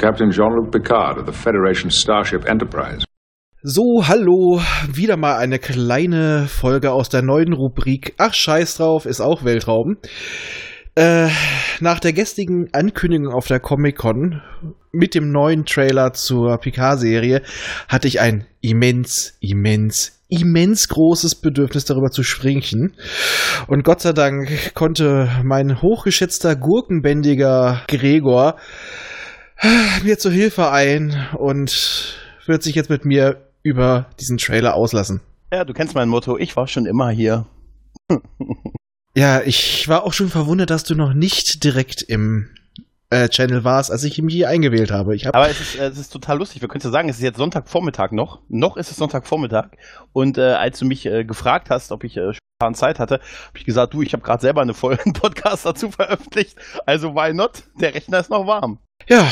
Captain Jean-Luc Picard of the Federation Starship Enterprise. So, hallo, wieder mal eine kleine Folge aus der neuen Rubrik Ach, scheiß drauf, ist auch Weltraum. Äh, nach der gestrigen Ankündigung auf der Comic-Con mit dem neuen Trailer zur Picard-Serie hatte ich ein immens, immens, immens großes Bedürfnis darüber zu sprechen. Und Gott sei Dank konnte mein hochgeschätzter Gurkenbändiger Gregor mir zur Hilfe ein und wird sich jetzt mit mir über diesen Trailer auslassen. Ja, du kennst mein Motto, ich war schon immer hier. Ja, ich war auch schon verwundert, dass du noch nicht direkt im äh, Channel warst, als ich mich hier eingewählt habe. Ich hab Aber es ist, äh, es ist total lustig. Wir können ja sagen, es ist jetzt Sonntagvormittag noch. Noch ist es Sonntagvormittag. Und äh, als du mich äh, gefragt hast, ob ich äh, spontan Zeit hatte, habe ich gesagt, du, ich habe gerade selber eine Folge einen Podcast dazu veröffentlicht. Also why not? Der Rechner ist noch warm. Ja,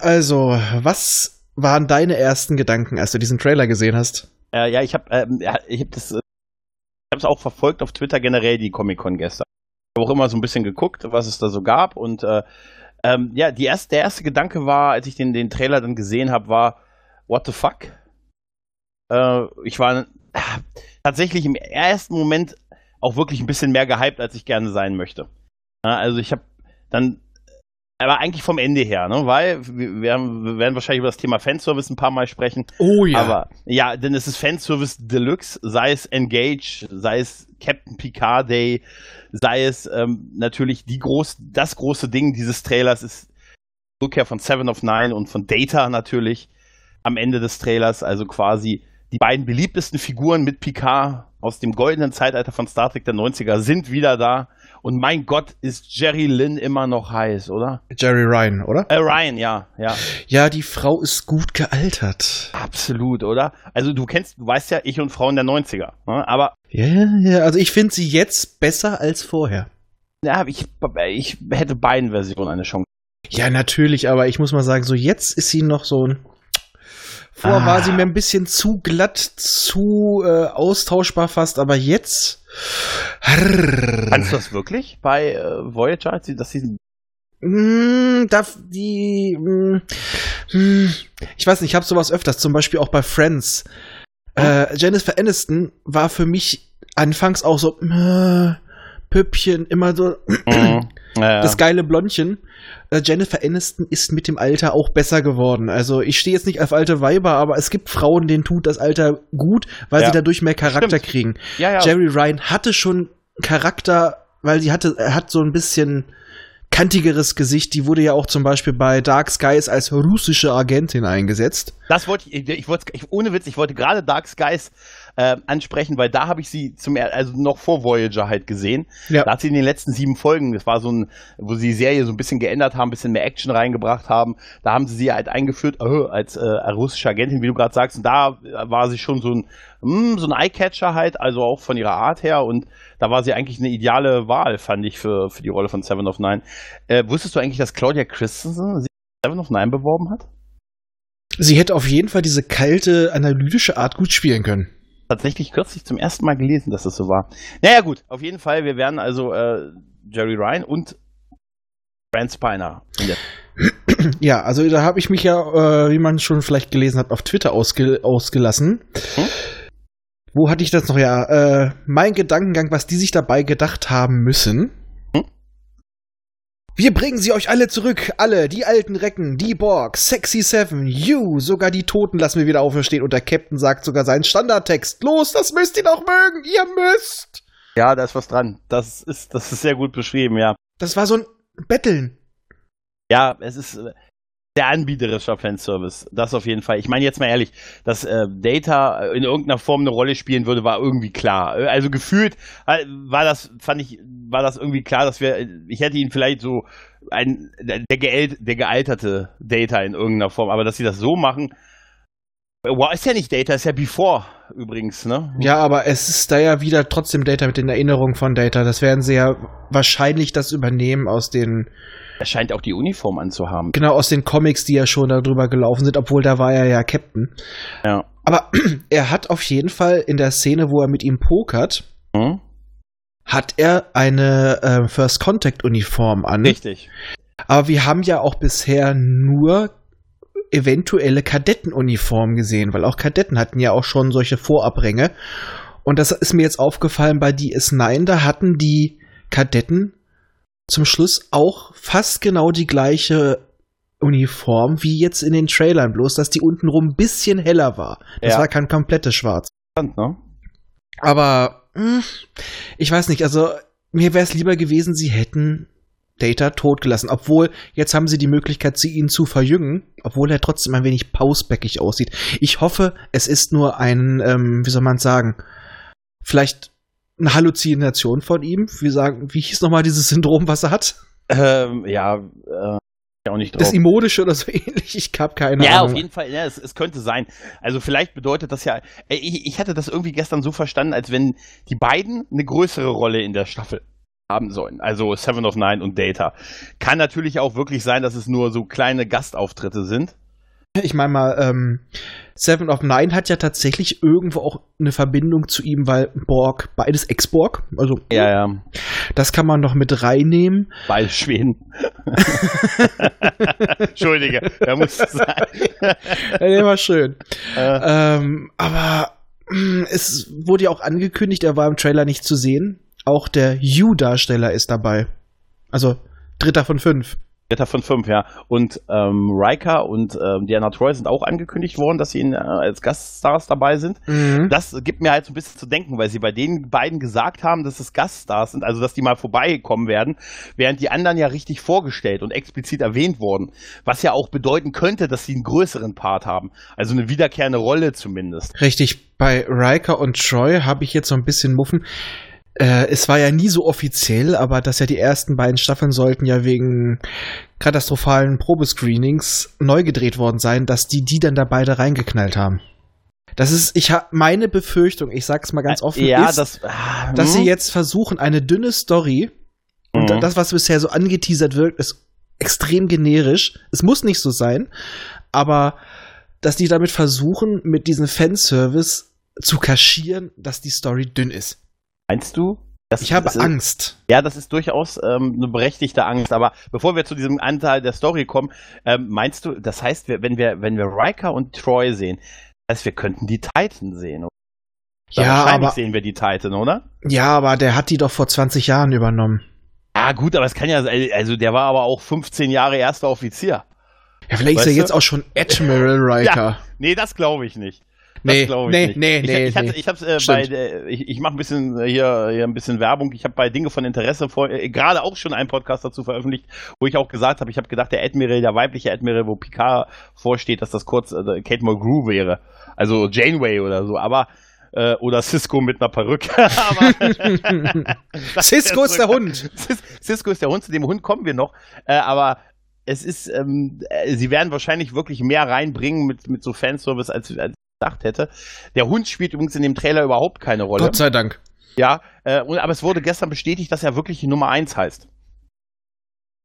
also, was waren deine ersten Gedanken, als du diesen Trailer gesehen hast? Äh, ja, ich habe ähm, hab das, äh, ich habe es auch verfolgt auf Twitter generell die Comic Con gestern. Ich habe auch immer so ein bisschen geguckt, was es da so gab und äh, ähm, ja, die erste, der erste Gedanke war, als ich den, den Trailer dann gesehen habe, war What the fuck? Äh, ich war tatsächlich im ersten Moment auch wirklich ein bisschen mehr gehypt, als ich gerne sein möchte. Also ich habe dann aber eigentlich vom Ende her, ne? weil wir, werden wahrscheinlich über das Thema Fanservice ein paar Mal sprechen. Oh Aber ja, denn es ist Fanservice Deluxe, sei es Engage, sei es Captain Picard Day, sei es ähm, natürlich die groß, das große Ding dieses Trailers ist die Rückkehr von Seven of Nine und von Data natürlich am Ende des Trailers, also quasi die beiden beliebtesten Figuren mit Picard aus dem goldenen Zeitalter von Star Trek der 90er sind wieder da. Und mein Gott, ist Jerry Lynn immer noch heiß, oder? Jerry Ryan, oder? Äh, Ryan, ja, ja. Ja, die Frau ist gut gealtert. Absolut, oder? Also du kennst, du weißt ja, ich und Frauen der 90er. Ne? Aber Ja, ja, also ich finde sie jetzt besser als vorher. ja, ich, ich hätte beiden Versionen eine Chance. Ja, natürlich, aber ich muss mal sagen, so jetzt ist sie noch so ein. Vorher Ah. war sie mir ein bisschen zu glatt, zu äh, austauschbar fast, aber jetzt. Kannst du das wirklich bei äh, Voyager, dass sie Mm, darf die. Mm, mm, ich weiß nicht, ich habe sowas öfters, zum Beispiel auch bei Friends. Äh, Jennifer Aniston war für mich anfangs auch so äh, Püppchen, immer so ja, das geile Blondchen. Äh, Jennifer Aniston ist mit dem Alter auch besser geworden. Also ich stehe jetzt nicht auf alte Weiber, aber es gibt Frauen, denen tut das Alter gut, weil Ja. sie dadurch mehr Charakter Stimmt. kriegen. Jerry Ryan hatte schon Charakter, weil sie hatte, er hat so ein bisschen kantigeres Gesicht. Die wurde ja auch zum Beispiel bei Dark Skies als russische Agentin eingesetzt. Das wollte ich, ich wollte, ich, ohne Witz, ich wollte gerade Dark Skies äh, ansprechen, weil da habe ich sie zum, er- also noch vor Voyager halt gesehen. Ja. Da hat sie in den letzten sieben Folgen, das war so ein, wo sie die Serie so ein bisschen geändert haben, ein bisschen mehr Action reingebracht haben. Da haben sie sie halt eingeführt äh, als äh, russische Agentin, wie du gerade sagst. Und da äh, war sie schon so ein, mh, so ein Eyecatcher halt, also auch von ihrer Art her. Und da war sie eigentlich eine ideale Wahl, fand ich, für, für die Rolle von Seven of Nine. Äh, wusstest du eigentlich, dass Claudia Christensen sich Seven of Nine beworben hat? Sie hätte auf jeden Fall diese kalte, analytische Art gut spielen können. Tatsächlich kürzlich zum ersten Mal gelesen, dass das so war. Naja, gut, auf jeden Fall, wir werden also äh, Jerry Ryan und Brent Spiner. Ja, also da habe ich mich ja, äh, wie man schon vielleicht gelesen hat, auf Twitter ausge ausgelassen. Hm? Wo hatte ich das noch? Ja, äh, mein Gedankengang, was die sich dabei gedacht haben müssen. Wir bringen sie euch alle zurück, alle, die alten Recken, die Borg, Sexy Seven, You, sogar die Toten lassen wir wieder auferstehen und der Captain sagt sogar seinen Standardtext. Los, das müsst ihr doch mögen, ihr müsst! Ja, da ist was dran. Das ist, das ist sehr gut beschrieben, ja. Das war so ein Betteln. Ja, es ist der anbieterischer Fanservice. Das auf jeden Fall. Ich meine jetzt mal ehrlich, dass äh, Data in irgendeiner Form eine Rolle spielen würde, war irgendwie klar. Also gefühlt äh, war das, fand ich, war das irgendwie klar, dass wir, ich hätte ihn vielleicht so ein der, geält, der gealterte Data in irgendeiner Form, aber dass sie das so machen, äh, wow, ist ja nicht Data, ist ja Before übrigens, ne? Ja, aber es ist da ja wieder trotzdem Data mit den Erinnerungen von Data. Das werden sie ja wahrscheinlich das übernehmen aus den, Er scheint auch die Uniform anzuhaben. genau aus den Comics, die ja schon darüber gelaufen sind, obwohl da war er ja Captain. Ja. Aber er hat auf jeden Fall in der Szene, wo er mit ihm pokert, Hm? hat er eine äh, First Contact Uniform an. Richtig. Aber wir haben ja auch bisher nur eventuelle Kadettenuniformen gesehen, weil auch Kadetten hatten ja auch schon solche Vorabränge. Und das ist mir jetzt aufgefallen bei DS9, da hatten die Kadetten zum Schluss auch fast genau die gleiche Uniform wie jetzt in den Trailern, bloß dass die untenrum ein bisschen heller war. Das Ja. war kein komplettes Schwarz. Ne? Aber mh, ich weiß nicht, also mir wäre es lieber gewesen, sie hätten Data totgelassen. Obwohl, jetzt haben sie die Möglichkeit, sie ihn zu verjüngen, obwohl er trotzdem ein wenig pausbäckig aussieht. Ich hoffe, es ist nur ein, ähm, wie soll man sagen, vielleicht eine Halluzination von ihm. Wie sagen, wie hieß nochmal dieses Syndrom, was er hat? Ähm, ja, äh, auch nicht drauf. Das Imodische oder so ähnlich. Ich habe keine Ja, Ahnung. auf jeden Fall, ja, es, es könnte sein. Also vielleicht bedeutet das ja, ich, ich hatte das irgendwie gestern so verstanden, als wenn die beiden eine größere Rolle in der Staffel haben sollen. Also Seven of Nine und Data. Kann natürlich auch wirklich sein, dass es nur so kleine Gastauftritte sind. Ich meine mal, ähm, Seven of Nine hat ja tatsächlich irgendwo auch eine Verbindung zu ihm, weil Borg, beides Ex-Borg, also Ja, ja. das kann man noch mit reinnehmen. Beide Schweden. Entschuldige, da muss es sein. Ja, war schön. Äh, Ähm, aber mh, es wurde ja auch angekündigt, er war im Trailer nicht zu sehen. Auch der You-Darsteller ist dabei. Also dritter von fünf. Dritter von fünf, ja. Und ähm, Riker und ähm, Diana Troy sind auch angekündigt worden, dass sie in, äh, als Gaststars dabei sind. Mhm. Das gibt mir halt so ein bisschen zu denken, weil sie bei den beiden gesagt haben, dass es Gaststars sind, also dass die mal vorbeikommen werden, während die anderen ja richtig vorgestellt und explizit erwähnt wurden. Was ja auch bedeuten könnte, dass sie einen größeren Part haben. Also eine wiederkehrende Rolle zumindest. Richtig, bei Riker und Troy habe ich jetzt so ein bisschen Muffen. Äh, es war ja nie so offiziell, aber dass ja die ersten beiden Staffeln sollten ja wegen katastrophalen Probescreenings neu gedreht worden sein, dass die die dann da beide reingeknallt haben. Das ist, ich habe meine Befürchtung, ich sag's mal ganz offen, Äh, ja, ist, das, ah, dass sie hm. jetzt versuchen, eine dünne Story und Mhm. das, was bisher so angeteasert wirkt, ist extrem generisch. Es muss nicht so sein, aber dass die damit versuchen, mit diesem Fanservice zu kaschieren, dass die Story dünn ist. Meinst du? Das Ich habe ist, Angst. Ja, das ist durchaus ähm, eine berechtigte Angst. Aber bevor wir zu diesem Anteil der Story kommen, ähm, meinst du, das heißt, wenn wir, wenn wir Riker und Troy sehen, das heißt, wir könnten die Titan sehen. Oder? Ja, wahrscheinlich aber, sehen wir die Titan, oder? ja, aber der hat die doch vor 20 Jahren übernommen. Ja, gut, aber es kann ja sein, also der war aber auch 15 Jahre erster Offizier. Ja, vielleicht Weißt ist er du? jetzt auch schon Admiral Riker. Nee, das glaube ich nicht. Das nee, glaube ich nee, nicht. nee, ich, nee, ich, hatte, ich hab's äh, bei, äh, ich, ich mache ein bisschen äh, hier, hier ein bisschen Werbung. Ich habe bei Dinge von Interesse vor, äh, gerade auch schon einen Podcast dazu veröffentlicht, wo ich auch gesagt habe, ich habe gedacht, der Admiral, der weibliche Admiral, wo Picard vorsteht, dass das kurz äh, Kate Mulgrew wäre, also Janeway oder so, aber äh, oder Cisco mit einer Perücke. Cisco ist der Hund. Cis- Cisco ist der Hund, zu dem Hund kommen wir noch. Äh, aber es ist, ähm, äh, sie werden wahrscheinlich wirklich mehr reinbringen mit, mit so Fanservice, als, als gedacht hätte. Der Hund spielt übrigens in dem Trailer überhaupt keine Rolle. Gott sei Dank. Ja, äh, und, aber es wurde gestern bestätigt, dass er wirklich Nummer 1 heißt.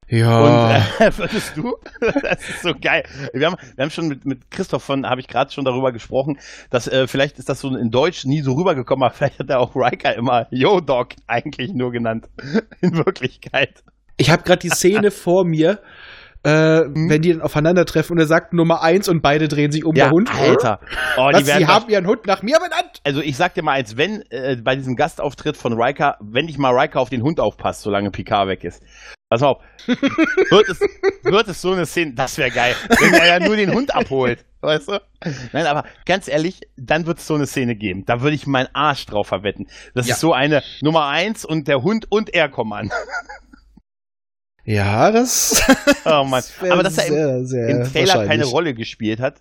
Ja. Und äh, würdest du? das ist so geil. Wir haben, wir haben schon mit, mit Christoph von, habe ich gerade schon darüber gesprochen, dass äh, vielleicht ist das so in Deutsch nie so rübergekommen, aber vielleicht hat er auch Riker immer Yo Dog eigentlich nur genannt. In Wirklichkeit. Ich habe gerade die Szene vor mir, äh, wenn die dann aufeinandertreffen und er sagt Nummer eins und beide drehen sich um der Hund. Alter. Oh, Was, die werden sie haben ihren Hund nach mir benannt. also ich sag dir mal eins, wenn äh, bei diesem Gastauftritt von Riker, wenn dich mal Riker auf den Hund aufpasst, solange Picard weg ist. Pass auf. wird, es, wird es so eine Szene, das wäre geil, wenn er ja nur den Hund abholt. Weißt du? Nein, aber ganz ehrlich, dann wird es so eine Szene geben. Da würde ich meinen Arsch drauf verwetten. Das Ja. ist so eine Nummer eins und der Hund und er kommen an. Ja, das. Oh Mann. Aber dass er im, sehr, sehr im Trailer keine. Rolle gespielt hat,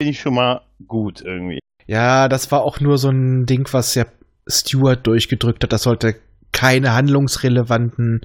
finde ich schon mal gut irgendwie. Ja, das war auch nur so ein Ding, was ja Stewart durchgedrückt hat. Das sollte keine handlungsrelevanten,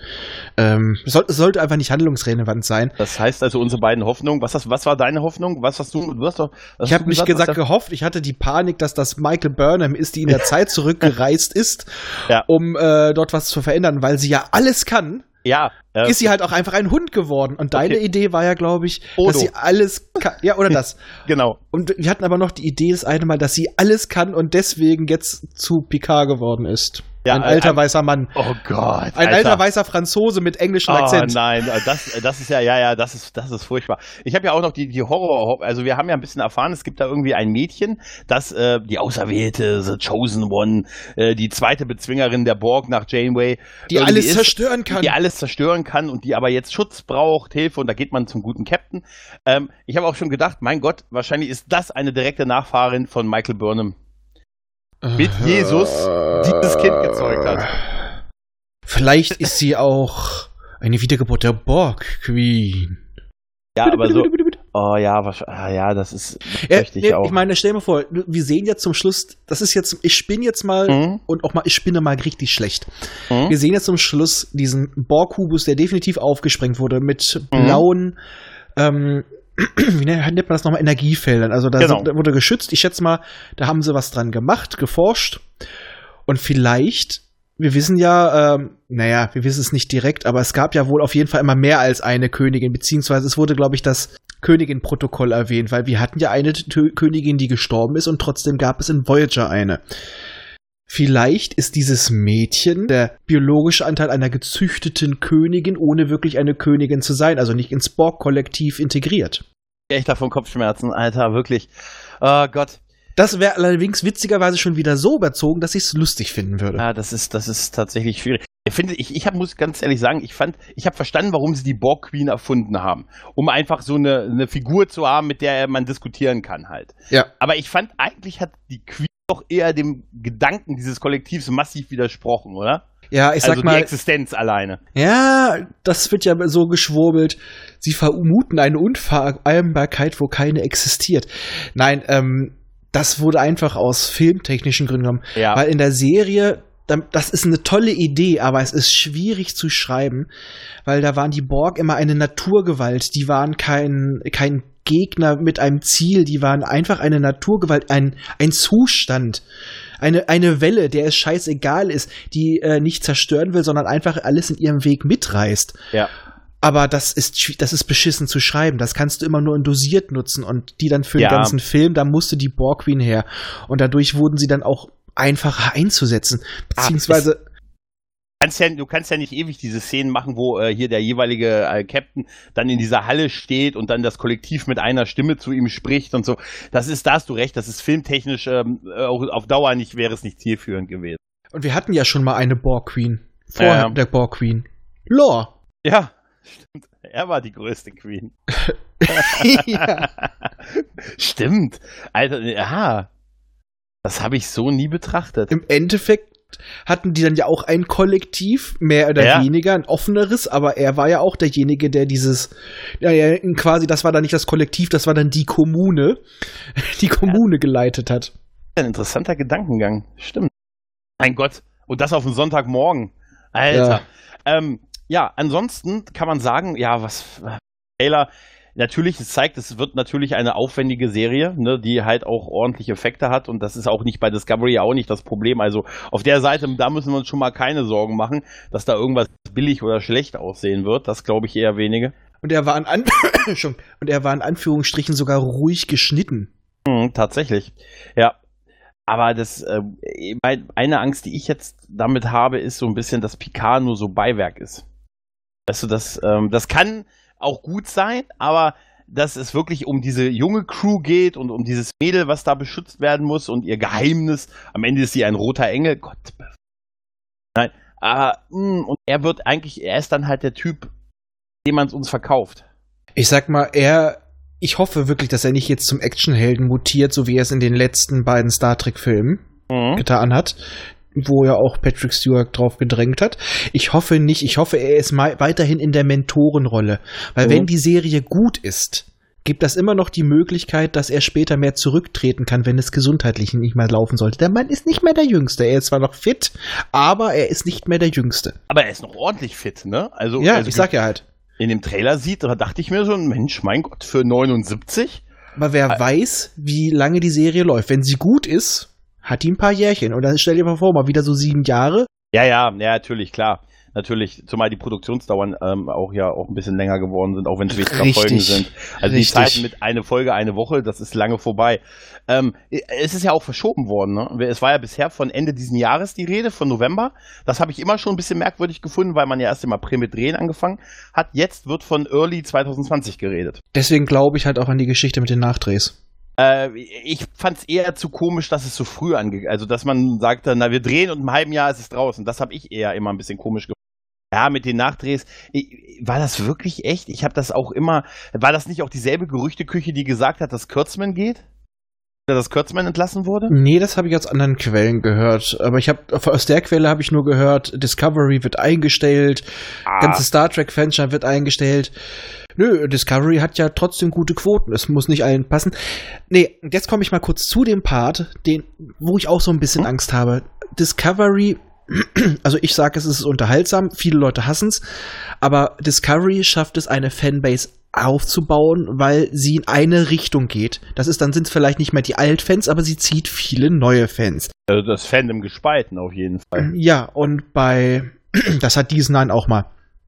ähm, es soll, sollte einfach nicht handlungsrelevant sein. Das heißt also unsere beiden Hoffnungen. Was, hast, was war deine Hoffnung? Was hast du? Du hast doch. was ich hast habe nicht gesagt der- gehofft, ich hatte die Panik, dass das Michael Burnham ist, die in der Zeit zurückgereist ist, Ja. um äh, dort was zu verändern, weil sie ja alles kann. Ja. Äh, ist sie halt auch einfach ein Hund geworden. Und deine Okay. Idee war ja, glaube ich, Odo. dass sie alles kann. Ja, oder das. genau. Und wir hatten aber noch die Idee das eine Mal, dass sie alles kann und deswegen jetzt zu Picard geworden ist. Ja, ein alter ein- weißer Mann. Oh Gott. Ein alter weißer Franzose mit englischem Oh Akzent. nein, das, das ist ja, ja, ja, das ist, das ist furchtbar. Ich habe ja auch noch die, die Horror, also wir haben ja ein bisschen erfahren, es gibt da irgendwie ein Mädchen, das äh, die Auserwählte, The Chosen One, äh, die zweite Bezwingerin der Borg nach Janeway, die alles ist, zerstören kann. die alles zerstören kann und die aber jetzt Schutz braucht, Hilfe und da geht man zum guten Captain. Ähm, ich habe auch schon gedacht, mein Gott, wahrscheinlich ist das eine direkte Nachfahrin von Michael Burnham. Mit Jesus dieses Kind gezeugt hat. Vielleicht ist sie auch eine Wiedergeburt der Borg Queen. Ja, aber so, oh ja, wahrscheinlich, ah, ja, das ist, Ja, möchte ich nee, auch. ich meine, stell dir mal vor, wir sehen jetzt zum Schluss, das ist jetzt, ich spinne jetzt mal Mhm. und auch mal, ich spinne mal richtig schlecht. Mhm. Wir sehen jetzt zum Schluss diesen Borg-Kubus, der definitiv aufgesprengt wurde, mit Mhm. blauen, ähm, wie nennt man das nochmal, Energiefeldern. Also da, Genau. wurde geschützt. Ich schätze mal, da haben sie was dran gemacht, geforscht. Und vielleicht, wir wissen ja, ähm, naja, wir wissen es nicht direkt, aber es gab ja wohl auf jeden Fall immer mehr als eine Königin, beziehungsweise es wurde, glaube ich, das Königin-Protokoll erwähnt, weil wir hatten ja eine Tö Königin, die gestorben ist und trotzdem gab es in Voyager eine. Vielleicht ist dieses Mädchen der biologische Anteil einer gezüchteten Königin, ohne wirklich eine Königin zu sein, also nicht ins Borg-Kollektiv integriert. echt davon Kopfschmerzen, Alter, wirklich. Oh Gott. Das wäre allerdings witzigerweise schon wieder so überzogen, dass ich es lustig finden würde. Ja, das ist, das ist tatsächlich schwierig. Ich finde, ich, ich hab, muss ganz ehrlich sagen, ich fand, ich habe verstanden, warum sie die Borg Queen erfunden haben. Um einfach so eine, eine Figur zu haben, mit der man diskutieren kann halt. Ja. Aber ich fand, eigentlich hat die Queen doch eher dem Gedanken dieses Kollektivs massiv widersprochen, oder? Ja, ich sag also die mal, Existenz alleine. ja, das wird ja so geschwurbelt. Sie vermuten eine Unvereinbarkeit, wo keine existiert. Nein, ähm, das wurde einfach aus filmtechnischen Gründen genommen. Ja. Weil in der Serie, da- das ist eine tolle Idee, aber es ist schwierig zu schreiben, weil da waren die Borg immer eine Naturgewalt. Die waren kein, kein Gegner mit einem Ziel, die waren einfach eine Naturgewalt, ein, ein Zustand. Eine, eine Welle, der es scheißegal ist, die äh, nicht zerstören will, sondern einfach alles in ihrem Weg mitreißt. Ja. Aber das ist, das ist beschissen zu schreiben. Das kannst du immer nur in dosiert nutzen und die dann für Ja. den ganzen Film, da musste die Borg Queen her. Und dadurch wurden sie dann auch einfacher einzusetzen. Beziehungsweise, kannst ja, du kannst ja nicht ewig diese Szenen machen, wo äh, hier der jeweilige äh, Captain dann in dieser Halle steht und dann das Kollektiv mit einer Stimme zu ihm spricht und so. Das ist, da hast du recht, das ist filmtechnisch ähm, äh, auch auf Dauer nicht, wäre es nicht zielführend gewesen. und wir hatten ja schon mal eine Borg Queen. Vor Ja. der Borg Queen. Lore. Ja, stimmt. Er war die größte Queen. ja. stimmt. Alter, ja. Das habe ich so nie betrachtet. Im Endeffekt hatten die dann ja auch ein Kollektiv, mehr oder Ja. weniger, ein offeneres, aber er war ja auch derjenige, der dieses, ja, ja, quasi, das war dann nicht das Kollektiv, das war dann die Kommune, die Kommune geleitet hat. Ein interessanter Gedankengang. Stimmt. Mein Gott. Und das auf den Sonntagmorgen. Alter. Ja, ähm, ja ansonsten kann man sagen, ja, was Taylor, natürlich, es zeigt, es wird natürlich eine aufwendige Serie, ne, die halt auch ordentliche Effekte hat und das ist auch nicht bei Discovery auch nicht das Problem. Also auf der Seite, da müssen wir uns schon mal keine Sorgen machen, dass da irgendwas billig oder schlecht aussehen wird. Das glaube ich eher wenige. Und er war in, An und er war in Anführungsstrichen sogar ruhig geschnitten. Hm, tatsächlich. Ja. Aber das, äh, eine Angst, die ich jetzt damit habe, ist so ein bisschen, dass Picard nur so Beiwerk ist. Weißt du, das, ähm, das kann auch gut sein, aber dass es wirklich um diese junge Crew geht und um dieses Mädel, was da beschützt werden muss und ihr Geheimnis. Am Ende ist sie ein roter Engel. Gott. Nein. Aber, mh, und er wird eigentlich, er ist dann halt der Typ, dem man es uns verkauft. Ich sag mal, er, ich hoffe wirklich, dass er nicht jetzt zum Actionhelden mutiert, so wie er es in den letzten beiden Star Trek-Filmen Mhm. getan hat, wo ja auch Patrick Stewart drauf gedrängt hat. Ich hoffe nicht, ich hoffe, er ist weiterhin in der Mentorenrolle. Weil Mhm. wenn die Serie gut ist, gibt das immer noch die Möglichkeit, dass er später mehr zurücktreten kann, wenn es gesundheitlich nicht mehr laufen sollte. Der Mann ist nicht mehr der Jüngste. Er ist zwar noch fit, aber er ist nicht mehr der Jüngste. Aber er ist noch ordentlich fit, ne? Also, Ja, also ich sag ja halt. in dem Trailer sieht, da dachte ich mir so, Mensch, mein Gott, für 79? Aber wer Ä- weiß, wie lange die Serie läuft. Wenn sie gut ist, hat die ein paar Jährchen. Und dann stell dir mal vor, mal wieder so sieben Jahre. Ja, ja, ja, natürlich, klar. natürlich, zumal die Produktionsdauern ähm, auch ja auch ein bisschen länger geworden sind, auch wenn es weniger. Folgen sind. Also Richtig. die Zeiten mit eine Folge, eine Woche, das ist lange vorbei. Ähm, es ist ja auch verschoben worden. Ne? Es war ja bisher von Ende diesen Jahres die Rede, von November. Das habe ich immer schon ein bisschen merkwürdig gefunden, weil man ja erst im April mit Drehen angefangen hat. Jetzt wird von Early 2020 geredet. Deswegen glaube ich halt auch an die Geschichte mit den Nachdrehs. Äh, ich fand es eher zu komisch, dass es so früh ange... Also, dass man sagte, na, wir drehen und im halben Jahr ist es draußen. Das habe ich eher immer ein bisschen komisch gefunden. Ja, mit den Nachdrehs. War das wirklich echt? Ich habe das auch immer... War das nicht auch dieselbe Gerüchteküche, die gesagt hat, dass Kurtzman geht? Dass Kurtzman entlassen wurde? Nee, das habe ich aus anderen Quellen gehört. Aber ich habe aus der Quelle habe ich nur gehört, Discovery wird eingestellt, Ah, ganze Star Trek Franchise wird eingestellt. Nö, Discovery hat ja trotzdem gute Quoten. Es muss nicht allen passen. Nee, jetzt komme ich mal kurz zu dem Part, den, wo ich auch so ein bisschen Hm? Angst habe. Discovery, also ich sage, es ist unterhaltsam, viele Leute hassen es, aber Discovery schafft es, eine Fanbase aufzubauen, weil sie in eine Richtung geht. Das ist, dann sind es vielleicht nicht mehr die Altfans, aber sie zieht viele neue Fans. also das Fandom gespalten auf jeden Fall. Ja, und bei, das hat diesen Nein auch mal.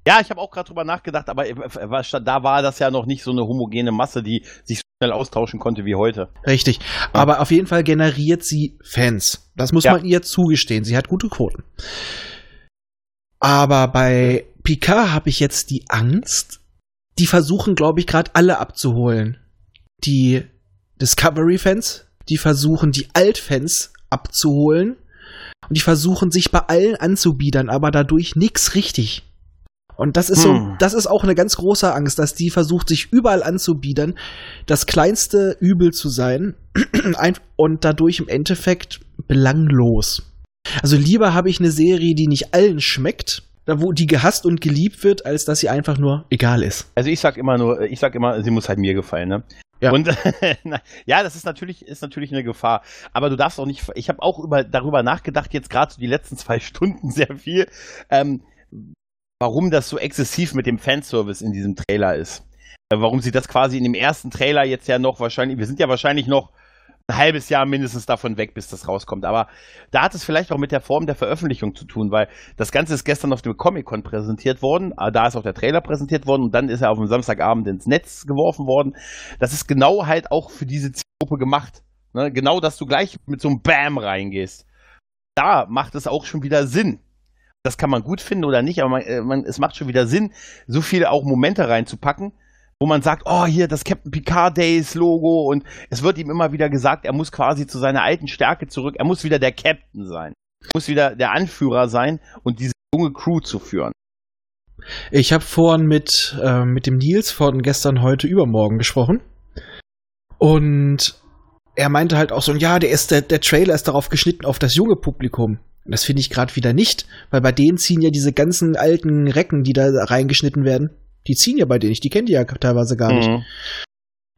Ja, ich habe auch gerade drüber nachgedacht, aber äh, da war das ja noch nicht so eine homogene Masse, die sich so schnell austauschen konnte wie heute. Richtig. Aber auf jeden Fall generiert sie Fans. Das muss Ja. man ihr zugestehen. Sie hat gute Quoten. Aber bei Picard habe ich jetzt die Angst, die versuchen, glaube ich, gerade alle abzuholen. Die Discovery-Fans, die versuchen, die Alt-Fans abzuholen. Und die versuchen, sich bei allen anzubiedern, aber dadurch nix richtig. Und das ist so, Hm. das ist auch eine ganz große Angst, dass die versucht, sich überall anzubiedern, das kleinste Übel zu sein ein- und dadurch im Endeffekt belanglos. Also lieber habe ich eine Serie, die nicht allen schmeckt, da wo die gehasst und geliebt wird, als dass sie einfach nur egal ist. Also ich sag immer nur, ich sag immer, sie muss halt mir gefallen, ne? Ja. Und ja, das ist natürlich, ist natürlich eine Gefahr. Aber du darfst auch nicht. Ich habe auch über, darüber nachgedacht, jetzt gerade so die letzten zwei Stunden sehr viel, ähm, warum das so exzessiv mit dem Fanservice in diesem Trailer ist. Äh, warum sie das quasi in dem ersten Trailer jetzt ja noch wahrscheinlich, wir sind ja wahrscheinlich noch ein halbes Jahr mindestens davon weg, bis das rauskommt. Aber da hat es vielleicht auch mit der Form der Veröffentlichung zu tun, weil das Ganze ist gestern auf dem Comic-Con präsentiert worden. Ah, Da ist auch der Trailer präsentiert worden und dann ist er auf dem Samstagabend ins Netz geworfen worden. Das ist genau halt auch für diese Zielgruppe gemacht. Ne? Genau, dass du gleich mit so einem Bam reingehst. Da macht es auch schon wieder Sinn. Das kann man gut finden oder nicht, aber man, äh, man, es macht schon wieder Sinn, so viele auch Momente reinzupacken, wo man sagt, oh, hier das Captain Picard Days Logo und es wird ihm immer wieder gesagt, er muss quasi zu seiner alten Stärke zurück, er muss wieder der Captain sein, er muss wieder der Anführer sein und diese junge Crew zu führen. Ich habe vorhin mit, äh, mit dem Nils von gestern, heute, übermorgen gesprochen. Und er meinte halt auch so, ja, der, ist, der, der Trailer ist darauf geschnitten auf das junge Publikum. Das finde ich gerade wieder nicht, weil bei denen ziehen ja diese ganzen alten Recken, die da reingeschnitten werden, die ziehen ja bei denen nicht, die kennt ihr ja teilweise gar nicht. Mhm.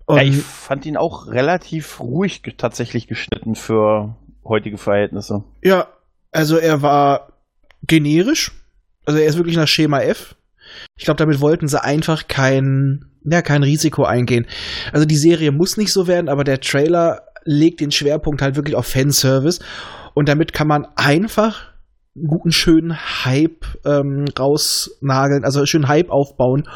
Und Ja, ich fand ihn auch relativ ruhig ge tatsächlich geschnitten für heutige Verhältnisse. Ja, also er war generisch. Also er ist wirklich nach Schema F. Ich glaube, damit wollten sie einfach kein, ja, kein Risiko eingehen. Also die Serie muss nicht so werden, aber der Trailer legt den Schwerpunkt halt wirklich auf Fanservice. Und damit kann man einfach einen guten, schönen Hype ähm, rausnageln, also schönen Hype aufbauen,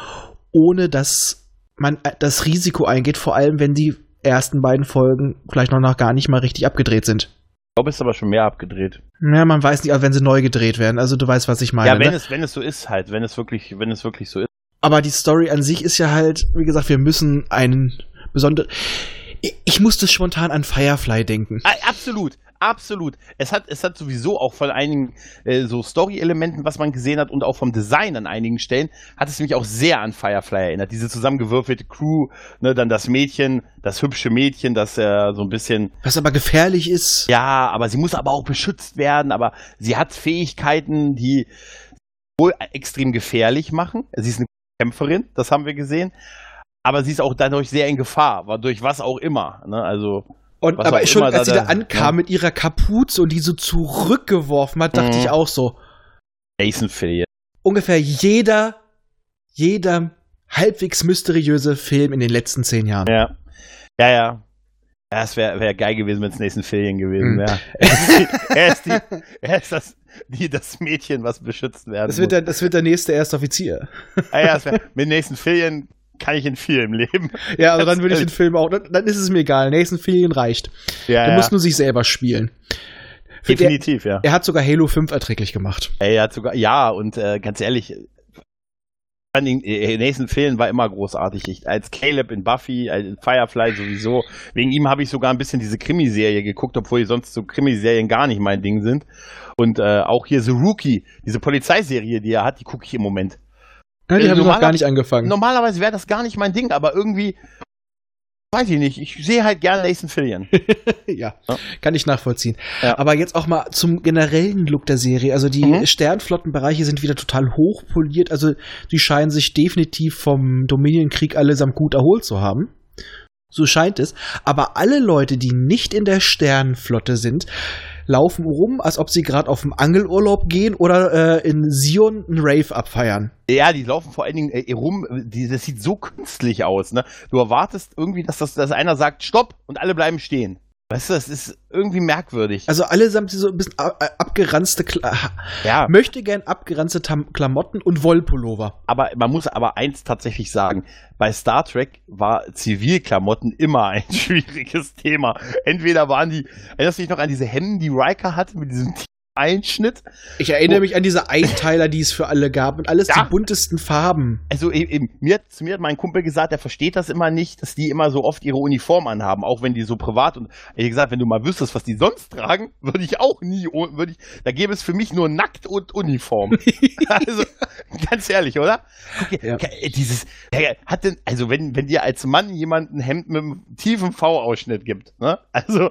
ohne dass man äh, das Risiko eingeht, vor allem wenn die ersten beiden Folgen vielleicht noch, noch gar nicht mal richtig abgedreht sind. Ich glaube, es ist aber schon mehr abgedreht. Ja, man weiß nicht, wenn sie neu gedreht werden. Also du weißt, was ich meine. ja, wenn ne? es, wenn es so ist halt, wenn es wirklich, wenn es wirklich so ist. Aber die Story an sich ist ja halt, wie gesagt, wir müssen einen besonderen. Ich, musste spontan an Firefly denken. Absolut, absolut. Es hat, es hat sowieso auch von einigen äh, so Story-Elementen, was man gesehen hat, und auch vom Design an einigen Stellen, hat es mich auch sehr an Firefly erinnert. Diese zusammengewürfelte Crew, ne, dann das Mädchen, das hübsche Mädchen, das äh, so ein bisschen Was aber gefährlich ist. Ja, aber sie muss aber auch beschützt werden, aber sie hat Fähigkeiten, die wohl extrem gefährlich machen. Sie ist eine Kämpferin, das haben wir gesehen. Aber sie ist auch dadurch sehr in Gefahr, war durch was auch immer. Ne? Also, Und was aber schon, als sie da- da ankam ja. mit ihrer Kapuze und die so zurückgeworfen hat, dachte Mhm. ich auch so. Jason Phillips. Ungefähr jeder, jeder halbwegs mysteriöse Film in den letzten zehn Jahren. Ja. Ja, ja. Es wäre wär geil gewesen, wenn es Nathan Fillion gewesen Mhm. wäre. Er ist, die, er ist, die, er ist das, die, das Mädchen, was beschützt werden Das wird, muss. der, das wird der nächste erste Offizier. Ah, ja, wär, mit Nathan Fillion kann ich in vielem leben. Ja, also dann würde ich den. Film auch, dann, dann ist es mir egal. Nathan Fillion reicht. Ja, Du ja. musst nur sich selber spielen. Für der, definitiv, ja. er hat sogar Halo 5 erträglich gemacht. Er hat sogar, ja, und äh, ganz ehrlich, fand ihn- äh, Nathan Fillion war immer großartig. Ich, als Caleb in Buffy, als in Firefly sowieso. Wegen ihm habe ich sogar ein bisschen diese Krimiserie geguckt, obwohl sonst so Krimiserien gar nicht mein Ding sind. Und äh, auch hier The Rookie, diese Polizeiserie, die er hat, die gucke ich im Moment. Ja, die Äh, haben noch gar nicht angefangen. Normalerweise wäre das gar nicht mein Ding, aber irgendwie, weiß ich nicht, ich sehe halt gerne Nathan Fillion. ja, Ja. kann ich nachvollziehen. Ja. Aber jetzt auch mal zum generellen Look der Serie. Also die Mhm. Sternflottenbereiche sind wieder total hochpoliert. Also die scheinen sich definitiv vom Dominion-Krieg allesamt gut erholt zu haben. So scheint es. Aber alle Leute, die nicht in der Sternenflotte sind, laufen rum, als ob sie gerade auf dem Angelurlaub gehen oder äh, in Sion einen Rave abfeiern. Ja, die laufen vor allen Dingen äh, rum, die, das sieht so künstlich aus, ne? Du erwartest irgendwie, dass, das, dass einer sagt, stopp und alle bleiben stehen. Weißt du, das ist irgendwie merkwürdig. Also allesamt so ein bisschen ab- abgeranzte, Kla ja, möchte gern abgeranzte Tam Klamotten und Wollpullover. aber man muss aber eins tatsächlich sagen. Bei Star Trek war Zivilklamotten immer ein schwieriges Thema. Entweder waren die, erinnerst du dich noch an diese Hemden, die Riker hatte mit diesem Einschnitt? Ich erinnere mich an diese Einteiler, die es für alle gab und alles Ja. die buntesten Farben. Also eben, eben, mir, zu mir hat mein Kumpel gesagt, er versteht das immer nicht, dass die immer so oft ihre Uniform anhaben, auch wenn die so privat und hat gesagt, wenn du mal wüsstest, was die sonst tragen, würde ich auch nie, würde ich, da gäbe es für mich nur nackt und Uniform. also ganz ehrlich, oder? Guck, Ja. dieses, hat denn, also wenn wenn dir als Mann jemand ein Hemd mit einem tiefen V-Ausschnitt gibt, ne? Also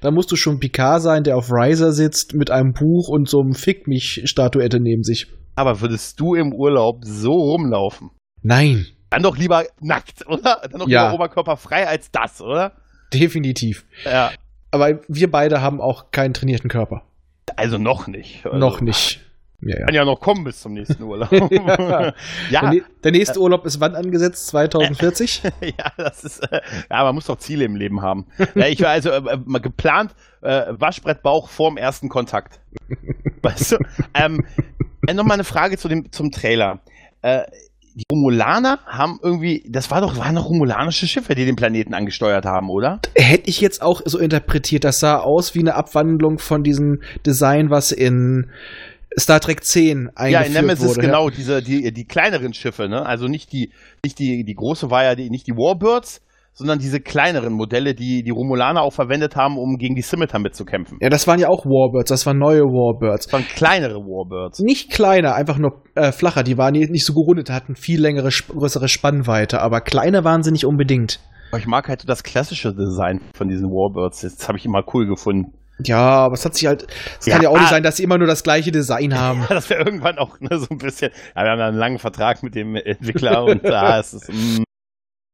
Da musst du schon Picard sein, der auf Riser sitzt mit einem Buch und so einem Fick mich Statuette neben sich. aber würdest du im Urlaub so rumlaufen? Nein, Dann doch lieber nackt, oder? Dann doch Ja. lieber oberkörperfrei als das, oder? definitiv. Ja. Aber wir beide haben auch keinen trainierten Körper. Also noch nicht. Also, Noch nicht. Ja, ja. Kann ja noch kommen bis zum nächsten Urlaub. Ja. ja, Der, ja, der nächste Urlaub ist wann angesetzt? 2040? das ist. Äh, ja, man muss doch Ziele im Leben haben. Ja, ich war also äh, äh, mal geplant, äh, Waschbrettbauch vorm ersten Kontakt. Weißt du? Ähm, äh, Nochmal eine Frage zu dem, zum Trailer. Äh, die Romulaner haben irgendwie, das war doch, waren doch romulanische Schiffe, die den Planeten angesteuert haben, oder? Hätte ich jetzt auch so interpretiert. Das sah aus wie eine Abwandlung von diesem Design, was in Star Trek 10 eingeführt Ja, in Nemesis wurde. genau, diese, die, die kleineren Schiffe, ne? Also nicht die, nicht die, die große war ja die, nicht die Warbirds, sondern diese kleineren Modelle, die die Romulaner auch verwendet haben, um gegen die Scimitar mitzukämpfen. Ja, das waren ja auch Warbirds, das waren neue Warbirds. Das waren kleinere Warbirds. Nicht kleiner, einfach nur äh, flacher. Die waren nicht so gerundet, hatten viel längere, größere Spannweite, aber kleiner waren sie nicht unbedingt. Ich mag halt so das klassische Design von diesen Warbirds. Das habe ich immer cool gefunden. Ja, aber es hat sich halt. Es kann Ja, ja auch nicht ah. sein, dass sie immer nur das gleiche Design haben. Das wäre irgendwann auch ne, so ein bisschen. Ja, wir haben ja einen langen Vertrag mit dem Entwickler und da ist es. mm,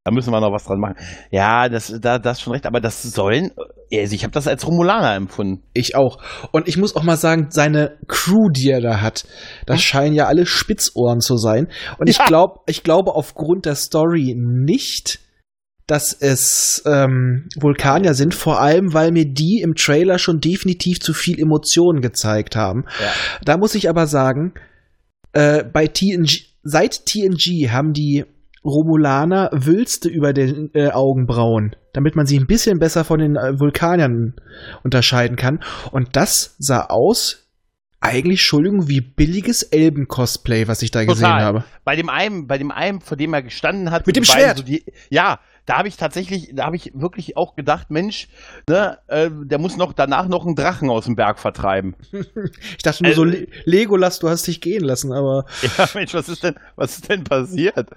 da müssen wir noch was dran machen. Ja, das, da, das ist schon recht, aber das sollen. Also ich habe das als Romulaner empfunden. Ich auch. Und ich muss auch mal sagen, seine Crew, die er da hat, das scheinen ja alle Spitzohren zu sein. Und ich Ja. glaube, ich glaube aufgrund der Story nicht, dass es ähm, Vulkanier sind, vor allem weil mir die im Trailer schon definitiv zu viel Emotionen gezeigt haben. Ja. Da muss ich aber sagen, äh, bei TNG, seit TNG haben die Romulaner Wülste über den äh, Augenbrauen, damit man sie ein bisschen besser von den äh, Vulkaniern unterscheiden kann. Und das sah aus, eigentlich, Entschuldigung, wie billiges Elben-Cosplay, was ich da gesehen Total. habe. Bei dem einen, bei dem einen, vor dem er gestanden hat, Mit dem Schwert. So die, ja, da habe ich tatsächlich, da habe ich wirklich auch gedacht, Mensch, ne, äh, der muss noch danach noch einen Drachen aus dem Berg vertreiben. Ich dachte nur Also- so, Le Legolas, du hast dich gehen lassen, aber Ja, Mensch, was ist denn, was ist denn passiert?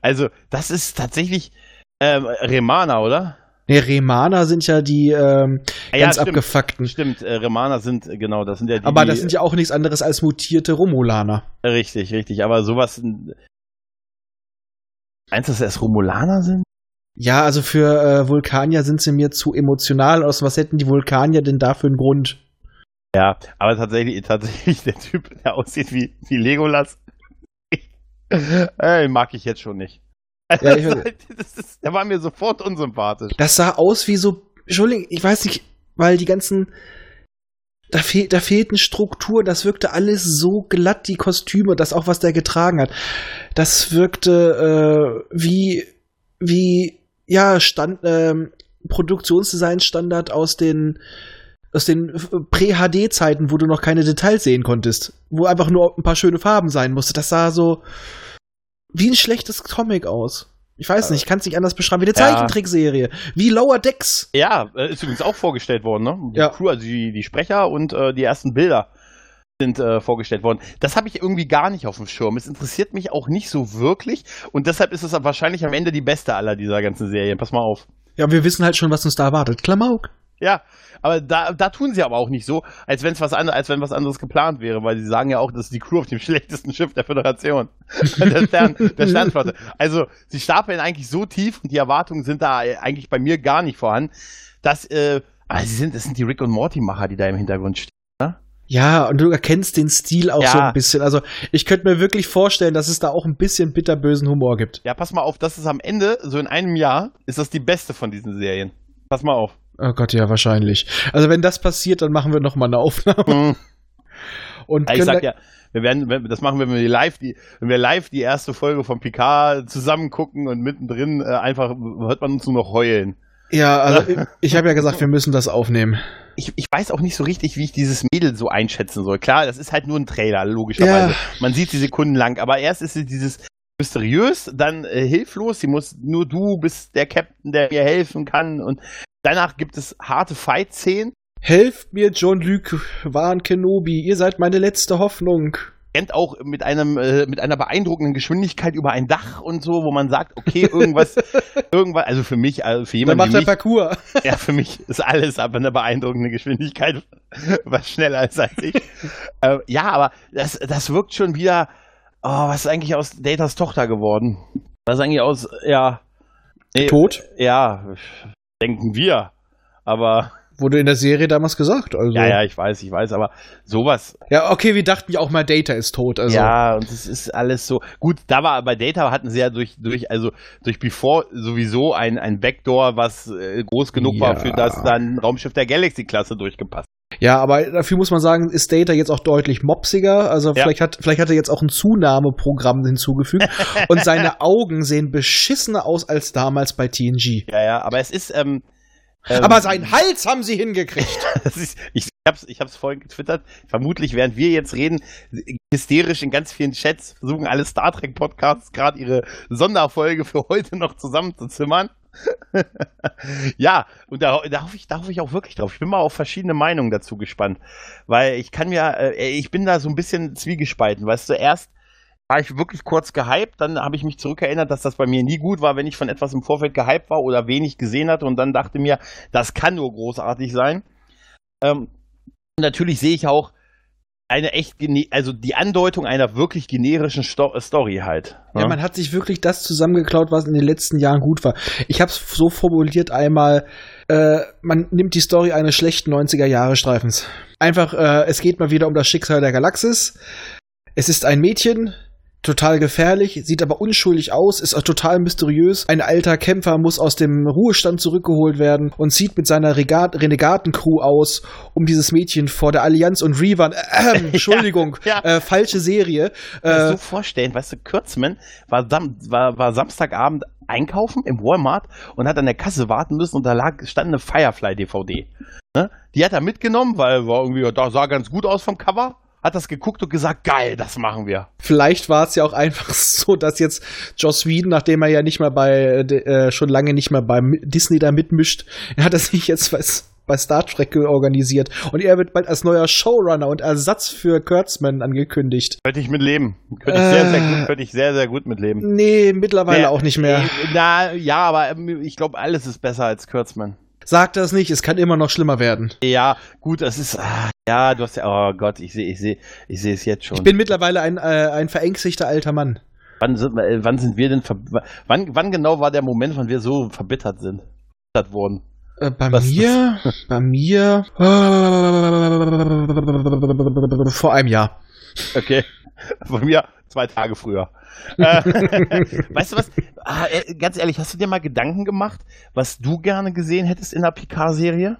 Also, das ist tatsächlich ähm, Remana, oder? ne, Remana sind ja die ähm, ja, ganz stimmt. abgefuckten. Stimmt, äh, Remana sind, genau, das sind ja die. Aber das sind ja auch nichts anderes als mutierte Romulaner. Richtig, richtig, aber sowas. Meinst du, dass es Romulaner sind? Ja, also für äh, Vulkanier sind sie mir zu emotional aus. Was hätten die Vulkanier denn da für einen Grund? Ja, aber tatsächlich, tatsächlich der Typ, der aussieht wie, wie Legolas, äh, mag ich jetzt schon nicht. Ja, ich das, das ist, der war mir sofort unsympathisch. Das sah aus wie so, Entschuldigung, ich weiß nicht, weil die ganzen, da, fehl, da fehlten Strukturen, das wirkte alles so glatt, die Kostüme, das auch, was der getragen hat. Das wirkte äh, wie, wie, ja, Stand, ähm, Produktionsdesign-Standard aus den, aus den Prä-HD-Zeiten, wo du noch keine Details sehen konntest, wo einfach nur ein paar schöne Farben sein musste. Das sah so wie ein schlechtes Comic aus. Ich weiß nicht, ich kann es nicht anders beschreiben. Wie eine Ja. Zeichentrickserie. Wie Lower Decks. Ja, äh, ist übrigens auch vorgestellt worden, ne? Die Ja. Crew, also die, die Sprecher und äh, die ersten Bilder sind äh, vorgestellt worden. Das habe ich irgendwie gar nicht auf dem Schirm. Es interessiert mich auch nicht so wirklich und deshalb ist es wahrscheinlich am Ende die beste aller dieser ganzen Serien. Pass mal auf. Ja, wir wissen halt schon, was uns da erwartet. Klamauk. Ja, aber da, da tun sie aber auch nicht so, als wenn es was anderes, als wenn was anderes geplant wäre, weil sie sagen ja auch, das ist die Crew auf dem schlechtesten Schiff der Föderation. der, Stern, der Sternflotte. Also sie stapeln eigentlich so tief und die Erwartungen sind da eigentlich bei mir gar nicht vorhanden, dass äh, aber sie sind, das sind die Rick und Morty Macher, die da im Hintergrund stehen. Ja, und du erkennst den Stil auch Ja. so ein bisschen. Also, ich könnte mir wirklich vorstellen, dass es da auch ein bisschen bitterbösen Humor gibt. Ja, pass mal auf, das ist am Ende, so in einem Jahr, ist das die beste von diesen Serien. Pass mal auf. Oh Gott, ja, wahrscheinlich. Also, wenn das passiert, dann machen wir noch mal eine Aufnahme. Hm. Und Ja, ich sag ja, wir werden, das machen wir, wenn wir live die, wenn wir live die erste Folge von Picard zusammen gucken und mittendrin äh, einfach hört man uns nur noch heulen. Ja, also, ich, ich habe ja gesagt, wir müssen das aufnehmen. Ich, ich weiß auch nicht so richtig, wie ich dieses Mädel so einschätzen soll. Klar, das ist halt nur ein Trailer, logischerweise. Ja. Man sieht sie Sekunden lang, aber erst ist sie dieses mysteriös, dann äh, hilflos. Sie muss nur du bist der Captain, der mir helfen kann und danach gibt es harte Fight-Szenen. Helft mir, John-Luc Van Kenobi, ihr seid meine letzte Hoffnung. Rennt auch mit einem äh, mit einer beeindruckenden Geschwindigkeit über ein Dach und so, wo man sagt, okay, irgendwas, irgendwas, also für mich, also für Dann jemanden macht wie er Parcours. ja, für mich ist alles aber eine beeindruckende Geschwindigkeit, was schneller ist als ich. äh, ja, aber das, das wirkt schon wieder, oh, was ist eigentlich aus Datas Tochter geworden? Was ist eigentlich aus, ja, nee, Tot? ja, denken wir, aber Wurde in der Serie damals gesagt. Also. ja, ja, ich weiß, ich weiß, aber sowas, Ja, okay, wir dachten ja auch mal, Data ist tot. Also. Ja, und es ist alles so. Gut, da war bei Data hatten sie ja durch, durch, also durch Before sowieso ein, ein Backdoor, was äh, groß genug war, Ja. für das dann Raumschiff der Galaxy-Klasse durchgepasst. Ja, aber dafür muss man sagen, ist Data jetzt auch deutlich mopsiger. Also Ja. vielleicht hat vielleicht hat er jetzt auch ein Zunahmeprogramm hinzugefügt und seine Augen sehen beschissener aus als damals bei TNG. Ja, ja, aber es ist, ähm, ähm, Aber seinen Hals haben sie hingekriegt. ist, ich hab's, ich hab's vorhin getwittert. Vermutlich, während wir jetzt reden, hysterisch in ganz vielen Chats versuchen alle Star Trek Podcasts gerade ihre Sonderfolge für heute noch zusammenzuzimmern. ja, und da, da, hoffe ich, da hoffe ich auch wirklich drauf. Ich bin mal auf verschiedene Meinungen dazu gespannt. Weil ich kann mir, äh, ich bin da so ein bisschen zwiegespalten. Weißt du, erst war ich wirklich kurz gehypt, dann habe ich mich zurückerinnert, dass das bei mir nie gut war, wenn ich von etwas im Vorfeld gehypt war oder wenig gesehen hatte und dann dachte mir, das kann nur großartig sein. Ähm, natürlich sehe ich auch eine echt, also die Andeutung einer wirklich generischen Sto Story halt. Ja, ne? man hat sich wirklich das zusammengeklaut, was in den letzten Jahren gut war. Ich habe es so formuliert einmal, äh, man nimmt die Story eines schlechten 90er-Jahre-Streifens. Einfach, äh, es geht mal wieder um das Schicksal der Galaxis. Es ist ein Mädchen, total gefährlich, sieht aber unschuldig aus, ist auch total mysteriös. Ein alter Kämpfer muss aus dem Ruhestand zurückgeholt werden und zieht mit seiner Regat Renegatencrew aus, um dieses Mädchen vor der Allianz und Revan, äh, Entschuldigung, Ja, Äh, falsche Serie. Äh, so vorstellen, weißt du, Kürzmann war, Sam war, war Samstagabend einkaufen im Walmart und hat an der Kasse warten müssen und da lag, stand eine Firefly-DVD. Ne? Die hat er mitgenommen, weil war irgendwie, da sah ganz gut aus vom Cover. Hat das geguckt und gesagt, geil, das machen wir. Vielleicht war es ja auch einfach so, dass jetzt Joss Whedon, nachdem er ja nicht mehr bei, äh, schon lange nicht mehr beim Disney da mitmischt, hat er sich jetzt was bei Star Trek organisiert. Und er wird bald als neuer Showrunner und Ersatz für Kurtzman angekündigt. Könnte ich mitleben. Könnte ich sehr, Äh. sehr gut, könnte ich sehr, sehr gut mitleben. Nee, mittlerweile Nee, auch nicht mehr. nee, Na, ja, aber ähm, ich glaube, alles ist besser als Kürzmann. Sag das nicht, es kann immer noch schlimmer werden. Ja, gut, das ist, ah, ja, du hast ja, oh Gott, ich sehe, ich sehe, ich sehe es jetzt schon. Ich bin mittlerweile ein, äh, ein verängstigter alter Mann. wann, sind, wir- äh, wann sind wir denn, wann, wann genau war der Moment, wann wir so verbittert sind? Verbittert wurden? Äh, bei Was- mir, bei mir, vor einem Jahr. Okay. Bei mir zwei Tage früher. äh, weißt du was? Ah, äh, ganz ehrlich, hast du dir mal Gedanken gemacht, was du gerne gesehen hättest in der Picard-Serie?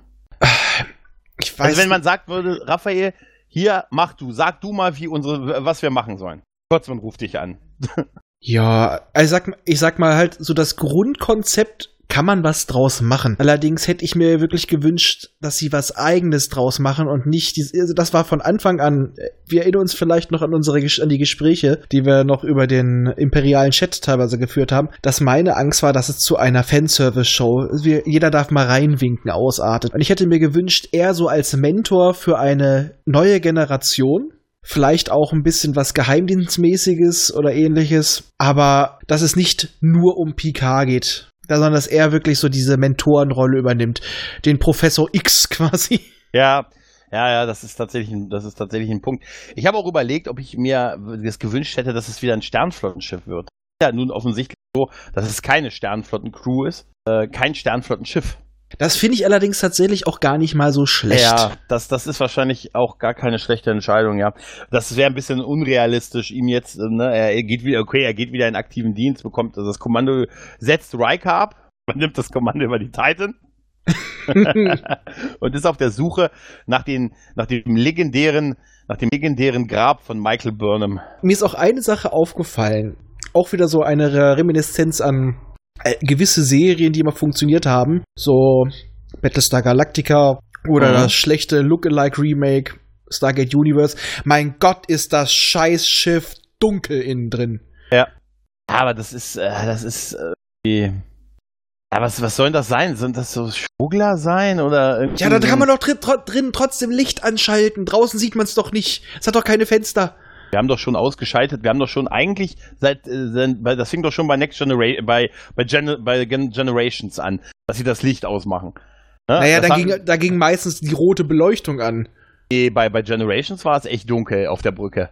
Ich weiß Also wenn man sagt würde, Raphael, hier mach du, sag du mal, wie unsere, was wir machen sollen. Kurzmann ruft dich an. Ja, ich sag, ich sag mal halt, so das Grundkonzept kann man was draus machen. Allerdings hätte ich mir wirklich gewünscht, dass sie was eigenes draus machen und nicht diese, also das war von Anfang an, wir erinnern uns vielleicht noch an unsere, an die Gespräche, die wir noch über den imperialen Chat teilweise geführt haben, dass meine Angst war, dass es zu einer Fanservice-Show, wir, jeder darf mal reinwinken, ausartet. Und ich hätte mir gewünscht, eher so als Mentor für eine neue Generation, vielleicht auch ein bisschen was Geheimdienstmäßiges oder ähnliches, aber dass es nicht nur um Picard geht, sondern dass er wirklich so diese Mentorenrolle übernimmt, den Professor X quasi. Ja, ja, ja, das ist tatsächlich, ein, das ist tatsächlich ein Punkt. Ich habe auch überlegt, ob ich mir das gewünscht hätte, dass es wieder ein Sternflottenschiff wird. Ja, nun offensichtlich so, dass es keine Sternflottencrew ist, äh, kein Sternflottenschiff. Das finde ich allerdings tatsächlich auch gar nicht mal so schlecht. Ja, das, das ist wahrscheinlich auch gar keine schlechte Entscheidung, ja. Das wäre ein bisschen unrealistisch, ihm jetzt, äh, ne, er geht wieder, okay, er geht wieder in aktiven Dienst, bekommt also das Kommando, setzt Riker ab, man nimmt das Kommando über die Titan und ist auf der Suche nach, den, nach dem legendären, nach dem legendären Grab von Michael Burnham. Mir ist auch eine Sache aufgefallen. Auch wieder so eine Re- Reminiszenz an äh, gewisse Serien, die immer funktioniert haben. So Battlestar Galactica oder Mhm. das schlechte Lookalike Remake Stargate Universe. Mein Gott, ist das Scheißschiff dunkel innen drin. Ja, aber das ist, äh, das ist, äh, ja, was, was soll denn das sein? Sind das so Schmuggler sein oder irgendwie Ja, da kann man doch drin, drin trotzdem Licht anschalten. Draußen sieht man es doch nicht. Es hat doch keine Fenster. Wir haben doch schon ausgeschaltet, wir haben doch schon eigentlich seit, äh, das fing doch schon bei Next Generation, bei, bei, Gen bei Gen Generations an, dass sie das Licht ausmachen. Ne? Naja, da ging, da ging meistens die rote Beleuchtung an. Nee, bei, bei Generations war es echt dunkel auf der Brücke.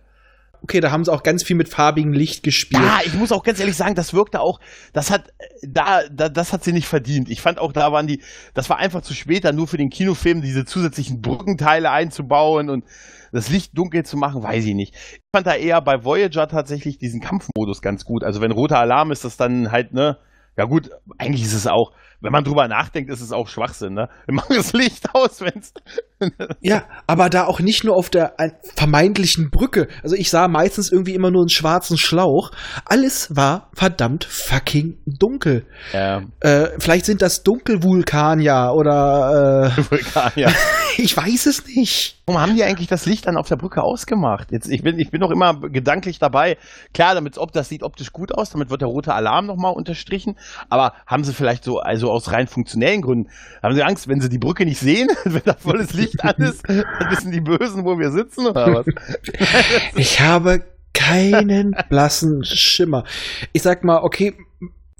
Okay, da haben sie auch ganz viel mit farbigem Licht gespielt. Ja, ich muss auch ganz ehrlich sagen, das wirkte auch, das hat, da, da, das hat sie nicht verdient. Ich fand auch, da waren die, das war einfach zu spät, da nur für den Kinofilm diese zusätzlichen Brückenteile einzubauen und das Licht dunkel zu machen, weiß ich nicht. Ich fand da eher bei Voyager tatsächlich diesen Kampfmodus ganz gut. Also wenn roter Alarm ist, das dann halt, ne, ja gut, eigentlich ist es auch, wenn man drüber nachdenkt, ist es auch Schwachsinn, ne? Wir machen das Licht aus, wenn's, Ja, aber da auch nicht nur auf der ein- vermeintlichen Brücke. Also ich sah meistens irgendwie immer nur einen schwarzen Schlauch. Alles war verdammt fucking dunkel. äh, Äh, vielleicht sind das Dunkelvulkanier oder äh, ich weiß es nicht. Warum haben die eigentlich das Licht dann auf der Brücke ausgemacht? Jetzt, ich bin, ich bin noch immer gedanklich dabei. Klar, damit, ob das sieht optisch gut aus, damit wird der rote Alarm nochmal unterstrichen. Aber haben sie vielleicht so, also aus rein funktionellen Gründen, haben sie Angst, wenn sie die Brücke nicht sehen, wenn da volles Licht an ist, dann wissen die Bösen, wo wir sitzen oder was? Ich habe keinen blassen Schimmer. Ich sag mal, okay,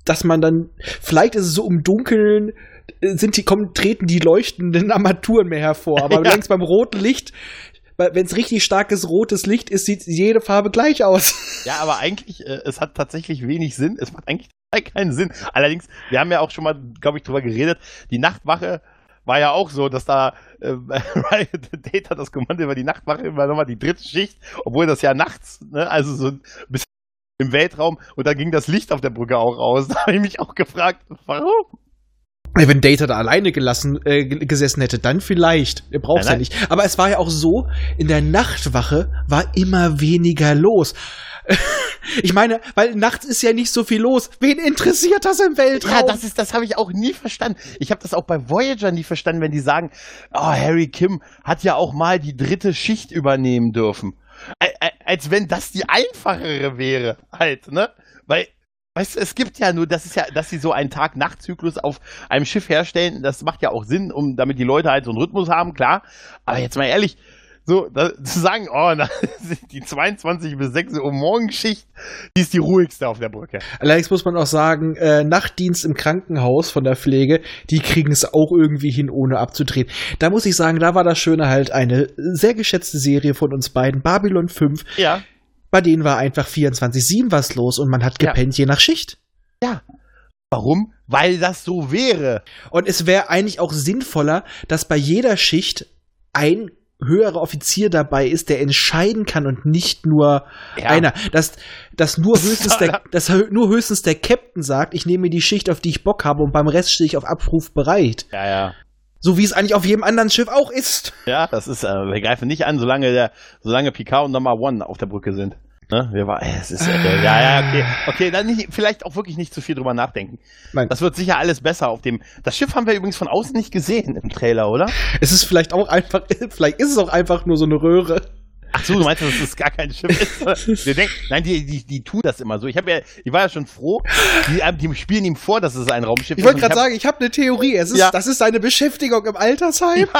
dass man dann, vielleicht ist es so im Dunkeln, sind die, kommen, treten die leuchtenden Armaturen mehr hervor. Aber Ja. längst beim roten Licht, wenn es richtig starkes rotes Licht ist, sieht jede Farbe gleich aus. Ja, aber eigentlich, äh, es hat tatsächlich wenig Sinn. Es macht eigentlich keinen Sinn. Allerdings, wir haben ja auch schon mal, glaube ich, drüber geredet. Die Nachtwache war ja auch so, dass da äh, Data das Kommando über die Nachtwache war nochmal die dritte Schicht, obwohl das ja nachts, ne, also so ein bisschen im Weltraum und da ging das Licht auf der Brücke auch aus. Da habe ich mich auch gefragt, warum? Wenn Data da alleine gelassen, äh, gesessen hätte, dann vielleicht. Ihr braucht's Nein, ja nicht. Aber es war ja auch so, in der Nachtwache war immer weniger los. ich meine, weil nachts ist ja nicht so viel los. Wen interessiert das im Weltraum? Ja, das ist, das habe ich auch nie verstanden. Ich habe das auch bei Voyager nie verstanden, wenn die sagen, oh, Harry Kim hat ja auch mal die dritte Schicht übernehmen dürfen. Als wenn das die einfachere wäre, halt, ne? Weil, weißt du, es gibt ja nur, das ist ja, dass sie so einen Tag-Nacht-Zyklus auf einem Schiff herstellen, das macht ja auch Sinn, um damit die Leute halt so einen Rhythmus haben, klar. Aber jetzt mal ehrlich, so, da, zu sagen, oh, na, die 22 bis 6 Uhr Morgenschicht, die ist die ruhigste auf der Brücke. Allerdings muss man auch sagen, äh, Nachtdienst im Krankenhaus von der Pflege, die kriegen es auch irgendwie hin, ohne abzudrehen. Da muss ich sagen, da war das Schöne halt eine sehr geschätzte Serie von uns beiden, Babylon 5. Ja. Bei denen war einfach 24-7 was los und man hat Ja. gepennt je nach Schicht. Warum? Weil das so wäre. Und es wäre eigentlich auch sinnvoller, dass bei jeder Schicht ein höherer Offizier dabei ist, der entscheiden kann und nicht nur Ja. einer. Dass, dass nur höchstens der, dass nur höchstens der Captain sagt, ich nehme mir die Schicht, auf die ich Bock habe und beim Rest stehe ich auf Abruf bereit. Ja, ja. So wie es eigentlich auf jedem anderen Schiff auch ist. Ja, das ist, äh, wir greifen nicht an, solange der, solange Picard und Number One auf der Brücke sind. Ne? Wir war, äh, es ist, äh, ja, ja, okay, okay, dann nicht, vielleicht auch wirklich nicht zu viel drüber nachdenken. Nein. Das wird sicher alles besser auf dem. Das Schiff haben wir übrigens von außen nicht gesehen im Trailer, oder? Es ist vielleicht auch einfach, vielleicht ist es auch einfach nur so eine Röhre. Ach so, du meinst, dass es gar kein Schiff ist? Denken, nein, die, die, die tun das immer so. Ich habe ja, ich war ja schon froh. Die, äh, die spielen ihm vor, dass es ein Raumschiff Ich wollte ist. und gerade hab- sagen, ich habe eine Theorie. Es ist, Ja. Das ist seine Beschäftigung im Altersheim.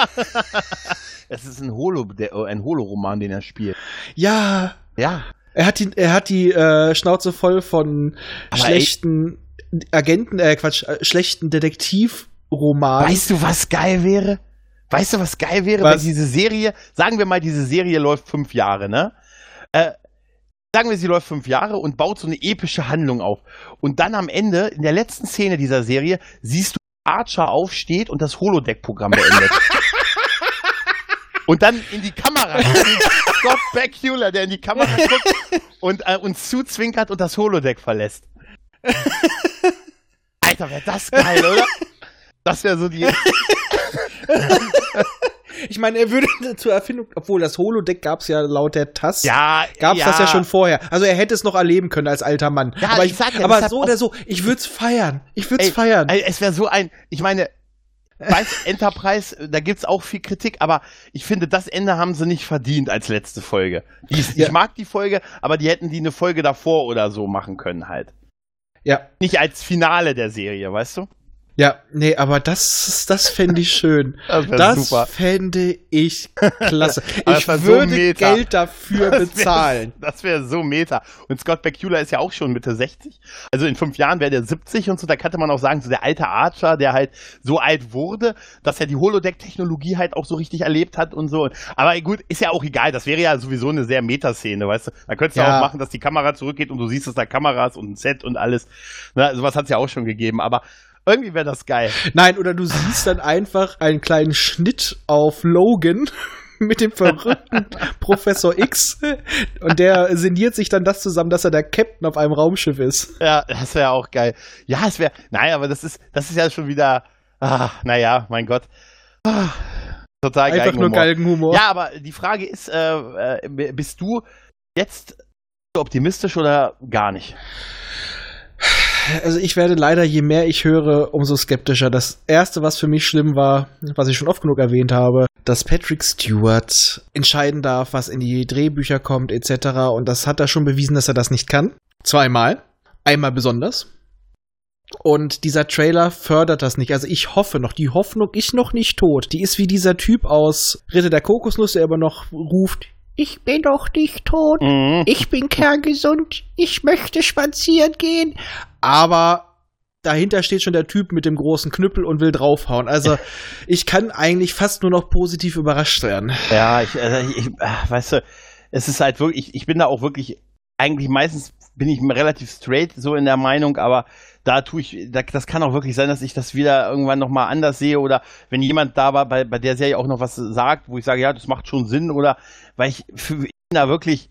Es ist ein Holo, der, ein Holoroman, den er spielt. Ja. Ja. Er hat die, er hat die äh, Schnauze voll von Aber schlechten Agenten, äh, Quatsch, äh, schlechten Detektivromanen. Weißt du, was geil wäre? Weißt du, was geil wäre, Was? wenn diese Serie, sagen wir mal, diese Serie läuft fünf Jahre, ne? Äh, sagen wir, sie läuft fünf Jahre und baut so eine epische Handlung auf. Und dann am Ende, in der letzten Szene dieser Serie, siehst du, Archer aufsteht und das Holodeck-Programm beendet. und dann in die Kamera Scott Bakula, der in die Kamera guckt und äh, uns zuzwinkert und das Holodeck verlässt. Alter, wäre das geil, oder? Das wäre so die. Ich meine, er würde zur Erfindung, obwohl das Holodeck gab's ja laut der TAS. Ja, Gab's ja. das ja schon vorher. Also er hätte es noch erleben können als alter Mann. Ja, aber ich sag ja, aber so oder so, ich würd's feiern. Ich würd's Ey, feiern. ey, Es wäre so ein, ich meine, weiß Enterprise, da gibt's auch viel Kritik, aber ich finde, das Ende haben sie nicht verdient als letzte Folge. Ist, Ja. Ich mag die Folge, aber die hätten die eine Folge davor oder so machen können halt. ja, Nicht als Finale der Serie, weißt du? Ja, nee, aber das, das fände ich schön. Das Das fände ich klasse. Ich so würde meta. Geld dafür Das wär- bezahlen. Das wäre so meta. Und Scott Bakula ist ja auch schon Mitte 60. Also in fünf Jahren wäre der 70 und so. Da könnte man auch sagen, so der alte Archer, der halt so alt wurde, dass er die Holodeck-Technologie halt auch so richtig erlebt hat und so. Aber gut, ist ja auch egal. Das wäre ja sowieso eine sehr Meta-Szene, weißt du. Da könntest du Ja. auch machen, dass die Kamera zurückgeht und du siehst, dass da Kameras und ein Set und alles. Na, sowas hat es ja auch schon gegeben. Aber irgendwie wäre das geil. Nein, oder du siehst dann einfach einen kleinen Schnitt auf Logan mit dem verrückten Professor X und der sinniert sich dann das zusammen, dass er der Captain auf einem Raumschiff ist. Ja, das wäre auch geil. Ja, es wäre. Nein, aber das ist, das ist ja schon wieder. Ah, naja, mein Gott. Ah, total Einfach nur Geigenhumor. Galgenhumor. Ja, aber die Frage ist, äh, äh, bist du jetzt optimistisch oder gar nicht? Also ich werde leider, je mehr ich höre, umso skeptischer. Das erste, was für mich schlimm war, was ich schon oft genug erwähnt habe, dass Patrick Stewart entscheiden darf, was in die Drehbücher kommt, etc. Und das hat er schon bewiesen, dass er das nicht kann. Zweimal. Einmal besonders. Und dieser Trailer fördert das nicht. Also ich hoffe noch, die Hoffnung ist noch nicht tot. Die ist wie dieser Typ aus Ritter der Kokosnuss, der immer noch ruft, ich bin doch nicht tot. Mhm. Ich bin kerngesund. Ich möchte spazieren gehen. Aber dahinter steht schon der Typ mit dem großen Knüppel und will draufhauen. Also ich kann eigentlich fast nur noch positiv überrascht werden. Ja, ich, äh, ich, weißt du, es ist halt wirklich, ich, ich bin da auch wirklich, eigentlich meistens bin ich relativ straight so in der Meinung, aber da tue ich, da, das kann auch wirklich sein, dass ich das wieder irgendwann nochmal anders sehe oder wenn jemand da war, bei, bei der Serie auch noch was sagt, wo ich sage, ja, das macht schon Sinn oder weil ich, für, ich bin da wirklich,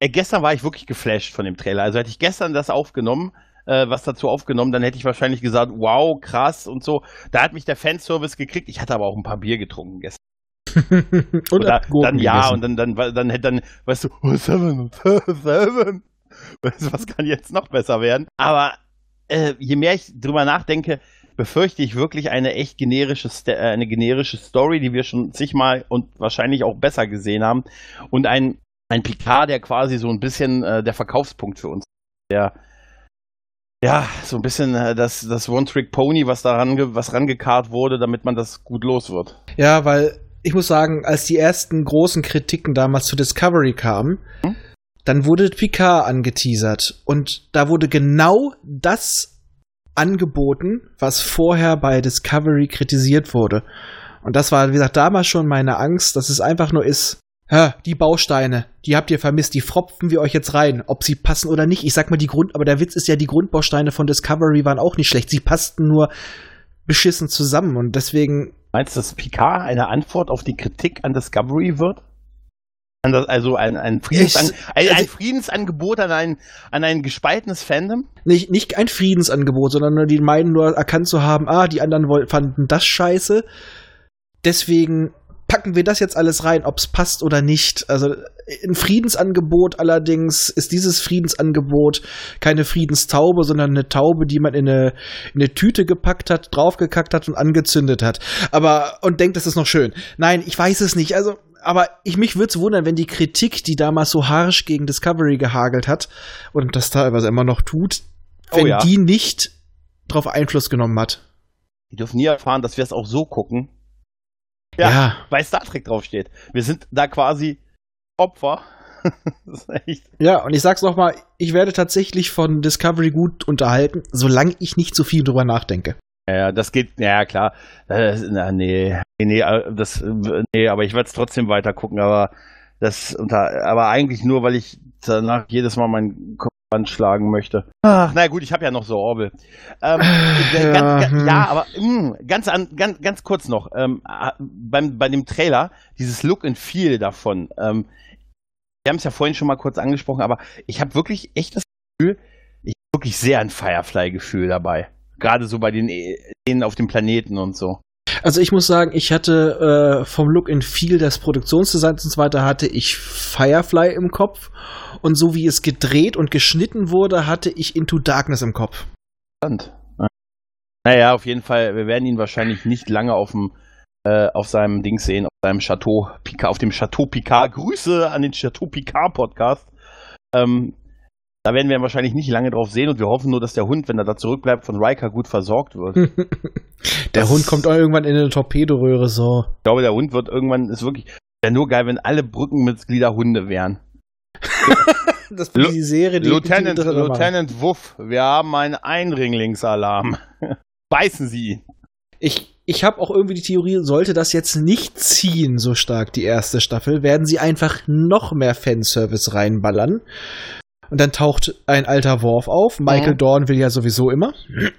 äh, gestern war ich wirklich geflasht von dem Trailer. Also hätte ich gestern das aufgenommen, äh, was dazu aufgenommen, dann hätte ich wahrscheinlich gesagt, wow, krass und so. Da hat mich der Fanservice gekriegt. Ich hatte aber auch ein paar Bier getrunken gestern. und Gurken dann ja, gegessen. und dann, dann, dann, dann hätte dann, weißt du, oh, Seven, Seven. Was kann jetzt noch besser werden? Aber äh, je mehr ich drüber nachdenke, befürchte ich wirklich eine echt generische, St- äh, eine generische Story, die wir schon zigmal und wahrscheinlich auch besser gesehen haben. Und ein, ein Picard, der quasi so ein bisschen äh, der Verkaufspunkt für uns, der ja, so ein bisschen äh, das, das One-Trick-Pony, was daran was rangekarrt wurde, damit man das gut los wird. Ja, weil ich muss sagen, als die ersten großen Kritiken damals zu Discovery kamen, Hm? Dann wurde Picard angeteasert. Und da wurde genau das angeboten, was vorher bei Discovery kritisiert wurde. Und das war, wie gesagt, damals schon meine Angst, dass es einfach nur ist, ja, die Bausteine, die habt ihr vermisst, die fropfen wir euch jetzt rein, ob sie passen oder nicht. Ich sag mal die Grund, aber der Witz ist ja, die Grundbausteine von Discovery waren auch nicht schlecht. Sie passten nur beschissen zusammen und deswegen Meinst du, dass Picard eine Antwort auf die Kritik an Discovery wird? Also ein, ein, Friedensan Ich- ein, ein also- Friedensangebot an ein, an ein gespaltenes Fandom? Nicht, nicht ein Friedensangebot, sondern nur die meinen nur erkannt zu haben, ah, die anderen fanden das scheiße. Deswegen packen wir das jetzt alles rein, ob's passt oder nicht. Also ein Friedensangebot allerdings ist dieses Friedensangebot keine Friedenstaube, sondern eine Taube, die man in eine, in eine Tüte gepackt hat, draufgekackt hat und angezündet hat. Aber und denkt, das ist noch schön. Nein, ich weiß es nicht. Also aber ich mich würde es wundern, wenn die Kritik, die damals so harsch gegen Discovery gehagelt hat und das teilweise immer noch tut, Oh wenn ja. die nicht drauf Einfluss genommen hat. Die dürfen nie erfahren, dass wir es auch so gucken, Ja. Ja. weil Star Trek draufsteht. Wir sind da quasi Opfer. Ja, und ich sag's noch mal, ich werde tatsächlich von Discovery gut unterhalten, solange ich nicht zu viel drüber nachdenke. Ja, das geht, ja klar. Das, na, nee, nee, äh, das, äh, nee, aber ich werde es trotzdem weiter gucken, aber das unter, aber eigentlich nur, weil ich danach jedes Mal meinen Kopf anschlagen möchte. Ach, na gut, ich habe ja noch so Orbel. Ähm, Ja, ganz, hm. ganz, ja, aber mh, ganz, an, ganz, ganz kurz noch ähm, äh, beim, bei dem Trailer dieses Look and Feel davon. Ähm, wir haben es ja vorhin schon mal kurz angesprochen, aber ich habe wirklich echt das Gefühl, ich habe wirklich sehr ein Firefly-Gefühl dabei. Gerade so bei den denen auf dem Planeten und so. Also ich muss sagen, ich hatte äh, vom Look and Feel des Produktionsdesigns und so weiter hatte ich Firefly im Kopf und so wie es gedreht und geschnitten wurde, hatte ich Into Darkness im Kopf. Interessant. Ja. Naja, auf jeden Fall, wir werden ihn wahrscheinlich nicht lange auf dem äh, auf seinem Ding sehen, auf seinem Chateau Picard, auf dem Chateau Picard. Grüße an den Chateau Picard Podcast. Ähm, da werden wir wahrscheinlich nicht lange drauf sehen und wir hoffen nur, dass der Hund, wenn er da zurückbleibt, von Riker gut versorgt wird. Ich Der Das- Hund kommt auch irgendwann in eine Torpedoröhre so. glaube, der Hund wird irgendwann, ist wirklich, wäre nur geil, wenn alle Brückenmitglieder Hunde wären. Das Lu- die Serie, die Lieutenant, die- Lieutenant Wuff, wir haben einen Einringlingsalarm. Beißen Sie ihn. Ich, ich habe auch irgendwie die Theorie, sollte das jetzt nicht ziehen, so stark die erste Staffel, werden sie einfach noch mehr Fanservice reinballern. Und dann taucht ein alter Worf auf. Michael Mhm. Dorn will ja sowieso immer.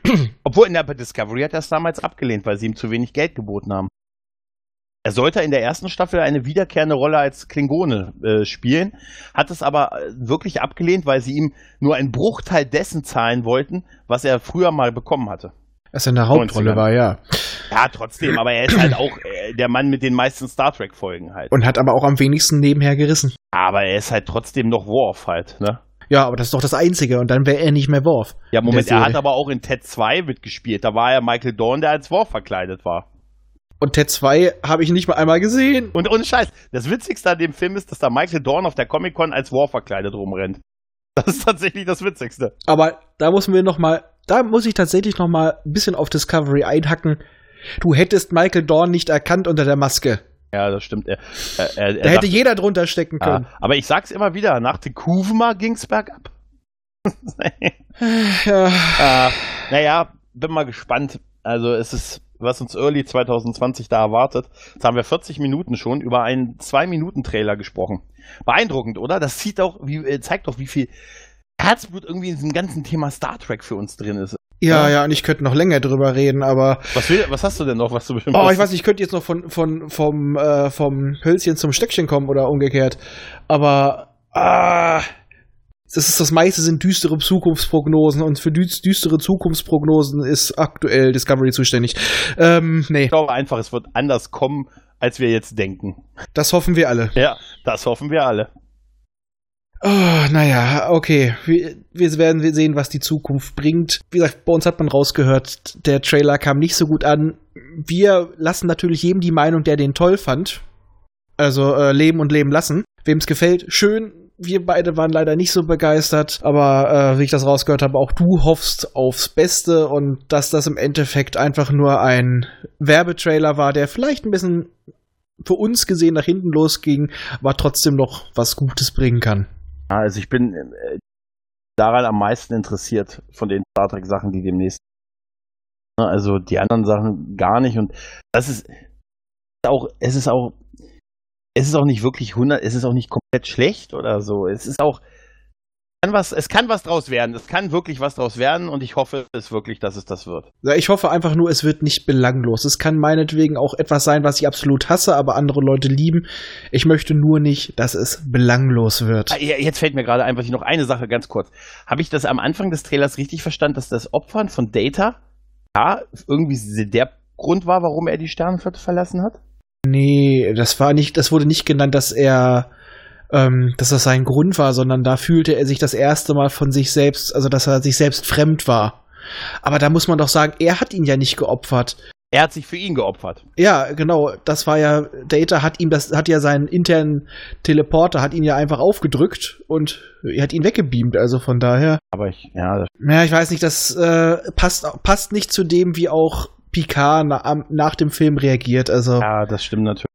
Obwohl in der Discovery hat er es damals abgelehnt, weil sie ihm zu wenig Geld geboten haben. Er sollte in der ersten Staffel eine wiederkehrende Rolle als Klingone äh, spielen, hat es aber äh, wirklich abgelehnt, weil sie ihm nur einen Bruchteil dessen zahlen wollten, was er früher mal bekommen hatte. Was in der Hauptrolle 90ern. war, ja. Ja, trotzdem, aber er ist halt auch äh, der Mann mit den meisten Star Trek Folgen halt. Und hat aber auch am wenigsten nebenher gerissen. Aber er ist halt trotzdem noch Worf halt, ne? Ja, aber das ist doch das Einzige. Und dann wäre er nicht mehr Worf. Ja, Moment, er hat aber auch in Ted 2 mitgespielt. Da war er Michael Dorn, der als Worf verkleidet war. Und Ted 2 habe ich nicht mal einmal gesehen. Und ohne Scheiß, das Witzigste an dem Film ist, dass da Michael Dorn auf der Comic-Con als War verkleidet rumrennt. Das ist tatsächlich das Witzigste. Aber da muss mir noch mal, da muss ich tatsächlich noch mal ein bisschen auf Discovery einhacken. Du hättest Michael Dorn nicht erkannt unter der Maske. Ja, das stimmt. Er, er, er, Da hätte jeder drunter stecken ja, können. aber ich sag's immer wieder, nach der Kuvma ging's bergab. Ja. äh, naja, bin mal gespannt. Also es ist, was uns Early 2020 da erwartet. Jetzt haben wir 40 Minuten schon über einen 2-Minuten-Trailer gesprochen. Beeindruckend, oder? Das sieht auch, wie, äh, zeigt doch, wie viel Herzblut irgendwie in diesem ganzen Thema Star Trek für uns drin ist. Ja, ja, und ich könnte noch länger drüber reden, aber Was, will, was hast du denn noch, was du bestimmt oh, ich weiß nicht, ich könnte jetzt noch von, von vom äh, vom Hölzchen zum Stöckchen kommen oder umgekehrt. Aber ah, das ist das meiste sind düstere Zukunftsprognosen und für düs- düstere Zukunftsprognosen ist aktuell Discovery zuständig. Ähm, nee, Ich glaube einfach, es wird anders kommen, als wir jetzt denken. das hoffen wir alle. Ja, das hoffen wir alle. Oh, naja, okay. Wir, wir werden sehen, was die Zukunft bringt. Wie gesagt, bei uns hat man rausgehört, der Trailer kam nicht so gut an. Wir lassen natürlich jedem die Meinung, der den toll fand. Also äh, leben und leben lassen. Wem es gefällt, schön. Wir beide waren leider nicht so begeistert, aber äh, wie ich das rausgehört habe, auch du hoffst aufs Beste und dass das im Endeffekt einfach nur ein Werbetrailer war, der vielleicht ein bisschen für uns gesehen nach hinten losging, aber trotzdem noch was Gutes bringen kann. Also ich bin äh, daran am meisten interessiert von den Star Trek Sachen, die demnächst. Ne, Also die anderen Sachen gar nicht und das ist auch, es ist auch, es ist auch nicht wirklich 100, es ist auch nicht komplett schlecht oder so. Es ist auch, kann was, es kann was draus werden. Es kann wirklich was draus werden und ich hoffe es wirklich, dass es das wird. Ja, Ich hoffe einfach nur, es wird nicht belanglos. Es kann meinetwegen auch etwas sein, was ich absolut hasse, aber andere Leute lieben. Ich möchte nur nicht, dass es belanglos wird. Ah, Jetzt fällt mir gerade ein, was ich noch eine Sache ganz kurz. Habe ich das am Anfang des Trailers richtig verstanden, dass das Opfern von Data ja irgendwie der Grund war, warum er die Sternenflotte verlassen hat? Nee, das war nicht, das wurde nicht genannt, dass er, ähm, dass das sein Grund war, sondern da fühlte er sich das erste Mal von sich selbst, also dass er sich selbst fremd war. Aber da muss man doch sagen, er hat ihn ja nicht geopfert. Er hat sich für ihn geopfert. Ja, genau. Das war ja, Data hat ihm das, hat ja seinen internen Teleporter, hat ihn ja einfach aufgedrückt und er hat ihn weggebeamt. Also von daher. Aber ich, ja, Ja, ich weiß nicht, das äh, passt, passt nicht zu dem, wie auch Picard na, am- nach dem Film reagiert. Also. Ja, das stimmt natürlich.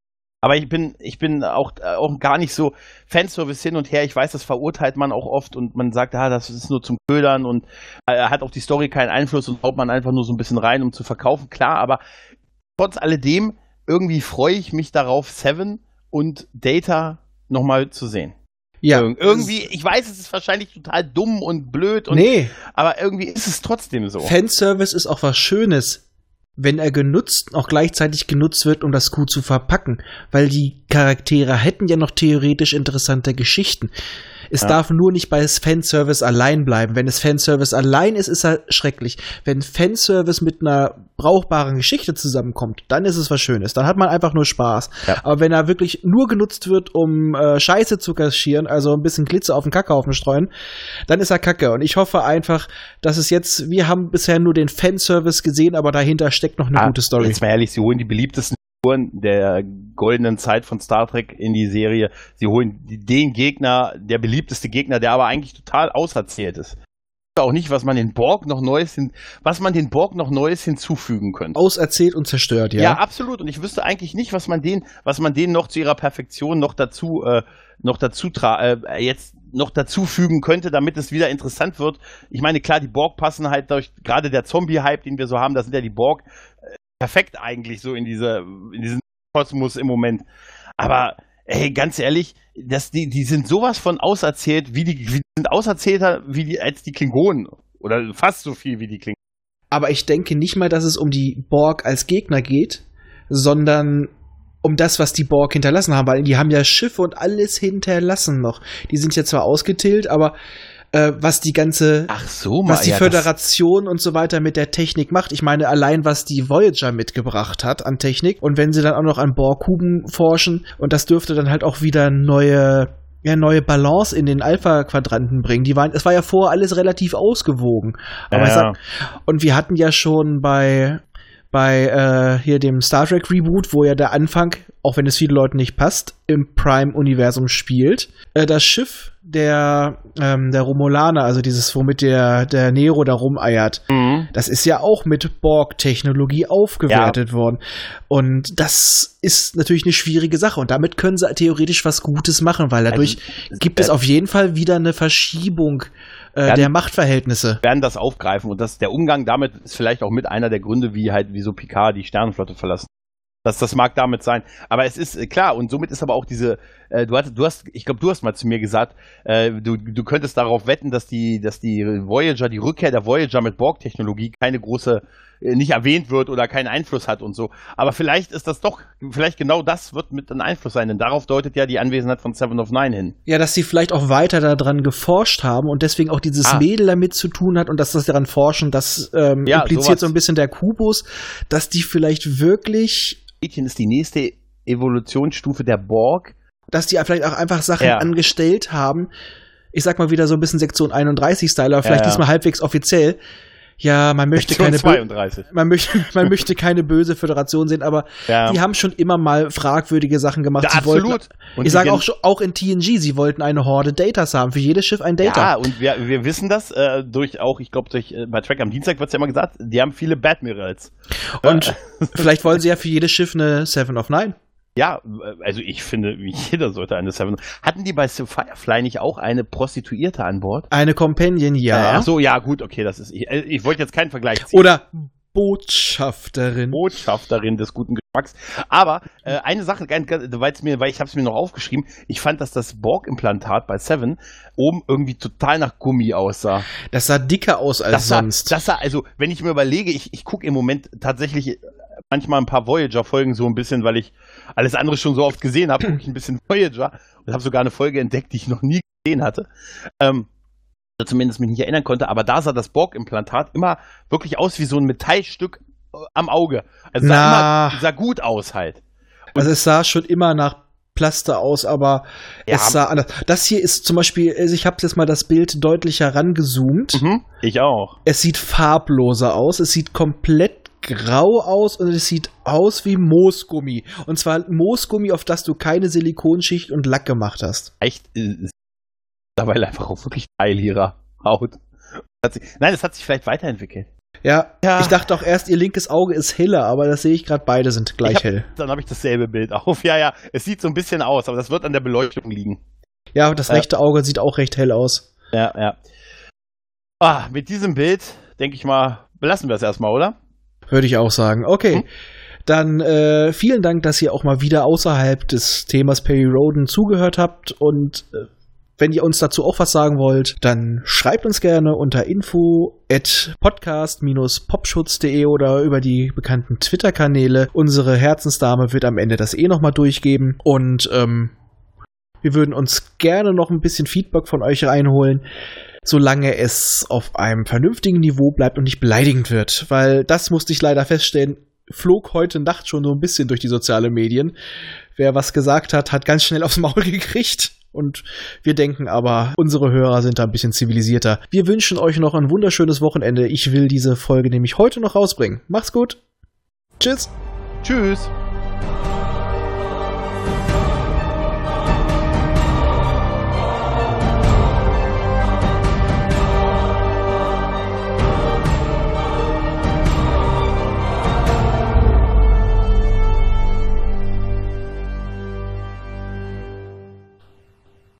Aber ich bin, ich bin auch, äh, auch gar nicht so Fanservice hin und her. Ich weiß, das verurteilt man auch oft und man sagt, ah, das ist nur zum Ködern und äh, hat auf die Story keinen Einfluss und haut man einfach nur so ein bisschen rein, um zu verkaufen. Klar, aber trotz alledem, irgendwie freue ich mich darauf, Seven und Data nochmal zu sehen. ja. Ir irgendwie, ich weiß, es ist wahrscheinlich total dumm und blöd, und, nee, aber irgendwie ist es trotzdem so. Fanservice ist auch was Schönes, wenn er genutzt, auch gleichzeitig genutzt wird, um das gut zu verpacken. Weil die Charaktere hätten ja noch theoretisch interessante Geschichten. Es Ja. darf nur nicht bei Fanservice allein bleiben. Wenn es Fanservice allein ist, ist er schrecklich. Wenn Fanservice mit einer brauchbaren Geschichte zusammenkommt, dann ist es was Schönes. Dann hat man einfach nur Spaß. Ja. Aber wenn er wirklich nur genutzt wird, um äh, Scheiße zu kaschieren, also ein bisschen Glitzer auf den Kackhaufen streuen, dann ist er kacke. Und ich hoffe einfach, dass es jetzt, wir haben bisher nur den Fanservice gesehen, aber dahinter steckt noch eine Ah, gute Story. Jetzt mal ehrlich, sie holen die beliebtesten Figuren der goldenen Zeit von Star Trek in die Serie. Sie holen den Gegner, der beliebteste Gegner, der aber eigentlich total auserzählt ist. Auch nicht, was man den Borg noch Neues hin, was man den Borg noch Neues hinzufügen könnte. Auserzählt und zerstört, ja. Ja. absolut. Und ich wüsste eigentlich nicht, was man den, was man denen noch zu ihrer Perfektion noch dazu, äh, noch dazu tra äh, jetzt noch dazufügen könnte, damit es wieder interessant wird. Ich meine, klar, die Borg passen halt durch, gerade der Zombie-Hype, den wir so haben, da sind ja die Borg äh, perfekt eigentlich so in diese, in diesen Kosmos im Moment. Aber ey, ganz ehrlich, das, die, die sind sowas von auserzählt, wie die, wie, sind auserzählter wie die, als die Klingonen. Oder fast so viel wie die Klingonen. Aber ich denke nicht mal, dass es um die Borg als Gegner geht, sondern um das, was die Borg hinterlassen haben, weil die haben ja Schiffe und alles hinterlassen noch. Die sind ja zwar ausgetillt, aber äh, was die ganze, Ach so, was die ja, Föderation und so weiter mit der Technik macht. Ich meine, allein was die Voyager mitgebracht hat an Technik und wenn sie dann auch noch an Borg-Kuben forschen und das dürfte dann halt auch wieder neue ja, neue Balance in den Alpha-Quadranten bringen. Die waren, es war ja vorher alles relativ ausgewogen. Aber ja. sag, und wir hatten ja schon bei bei äh, hier dem Star Trek Reboot, wo ja der Anfang, auch wenn es vielen Leuten nicht passt, im Prime-Universum spielt. Äh, das Schiff der, ähm, der Romulaner, also dieses, womit der, der Nero da rumeiert, Mhm. das ist ja auch mit Borg-Technologie aufgewertet worden. Und das ist natürlich eine schwierige Sache. Und damit können sie theoretisch was Gutes machen, weil dadurch Also, gibt es äh, auf jeden Fall wieder eine Verschiebung äh, der Machtverhältnisse. werden das aufgreifen und das, der Umgang damit ist vielleicht auch mit einer der Gründe, wie halt, wieso Picard die Sternenflotte verlassen. Das, das mag damit sein. Aber es ist äh, klar, und somit ist aber auch diese, äh, du, hast, du hast, ich glaube, du hast mal zu mir gesagt, äh, du, du könntest darauf wetten, dass die, dass die Voyager, die Rückkehr der Voyager mit Borg-Technologie keine große, nicht erwähnt wird oder keinen Einfluss hat und so. Aber vielleicht ist das doch, vielleicht genau das wird mit einem Einfluss sein, denn darauf deutet ja die Anwesenheit von Seven of Nine hin. Ja, dass sie vielleicht auch weiter daran geforscht haben und deswegen auch dieses Ah. Mädel damit zu tun hat und dass das daran forschen, das ähm, Ja, impliziert sowas. so ein bisschen der Kubus, dass die vielleicht wirklich, Mädchen ist die nächste Evolutionsstufe der Borg. dass die vielleicht auch einfach Sachen Ja. angestellt haben. Ich sag mal wieder so ein bisschen Sektion 31-Style, aber vielleicht Ja, ja. diesmal halbwegs offiziell. Ja, man möchte Sektion keine bö- 32. man möchte, man möchte keine böse Föderation sehen, aber Ja. die haben schon immer mal fragwürdige Sachen gemacht. Ja, Sie absolut. Wollten, Und ich sage auch, schon- auch in TNG, sie wollten eine Horde Datas haben. Für jedes Schiff ein Data. Ja, und wir, wir wissen das äh, durch auch, ich glaube, durch äh, bei Track am Dienstag wird es ja immer gesagt, die haben viele Badmirals. Und vielleicht wollen sie ja für jedes Schiff eine Seven of Nine. Ja, äh, also ich finde, jeder sollte eine Seven. Hatten die bei Firefly nicht auch eine Prostituierte an Bord? Eine Companion, ja. Ach so, ja, gut, okay, das ist. Ich, äh, ich wollte jetzt keinen Vergleich ziehen. Oder Botschafterin. Botschafterin des guten Geschmacks. Aber äh, eine Sache, weil's mir, weil ich habe es mir noch aufgeschrieben, ich fand, dass das Borg-Implantat bei Seven oben irgendwie total nach Gummi aussah. Das sah dicker aus als Das sah, sonst. das sah, also wenn ich mir überlege, ich, ich gucke im Moment tatsächlich äh, manchmal ein paar Voyager-Folgen so ein bisschen, weil ich alles andere schon so oft gesehen habe, gucke ich ein bisschen Voyager und habe sogar eine Folge entdeckt, die ich noch nie gesehen hatte. Ähm, oder zumindest mich nicht erinnern konnte, aber da sah das Borg-Implantat immer wirklich aus wie so ein Metallstück äh, am Auge. Also sah, immer, sah gut aus halt. also es sah schon immer nach Plaster aus, aber Ja. es sah anders. Das hier ist zum Beispiel, also ich habe jetzt mal das Bild deutlich herangezoomt. Mhm, ich auch. Es sieht farbloser aus, es sieht komplett grau aus und es sieht aus wie Moosgummi. Und zwar Moosgummi, auf das du keine Silikonschicht und Lack gemacht hast. Echt, äh, ist mittlerweile einfach auch wirklich Teil ihrer Haut. Hat sich, nein, es hat sich vielleicht weiterentwickelt. Ja, Ja. ich dachte auch erst, ihr linkes Auge ist heller, aber das sehe ich gerade, beide sind gleich Ich hab- hell. Dann habe ich dasselbe Bild auf. Ja, ja, es sieht so ein bisschen aus, aber das wird an der Beleuchtung liegen. Ja, das rechte Auge sieht auch recht hell aus. Ja, ja. Ah, mit diesem Bild, denke ich mal, belassen wir es erstmal, oder? Würde ich auch sagen. Okay. Hm. Dann äh, vielen Dank, dass ihr auch mal wieder außerhalb des Themas Perry Roden zugehört habt. Und äh, wenn ihr uns dazu auch was sagen wollt, dann schreibt uns gerne unter info at podcast-popschutz.de oder über die bekannten Twitter-Kanäle. Unsere Herzensdame wird am Ende das eh nochmal durchgeben. Und ähm, wir würden uns gerne noch ein bisschen Feedback von euch reinholen solange es auf einem vernünftigen Niveau bleibt und nicht beleidigend wird. Weil das musste ich leider feststellen, flog heute Nacht schon so ein bisschen durch die sozialen Medien. Wer was gesagt hat, hat ganz schnell aufs Maul gekriegt. Und wir denken aber, unsere Hörer sind da ein bisschen zivilisierter. Wir wünschen euch noch ein wunderschönes Wochenende. Ich will diese Folge nämlich heute noch rausbringen. Macht's gut. Tschüss. Tschüss.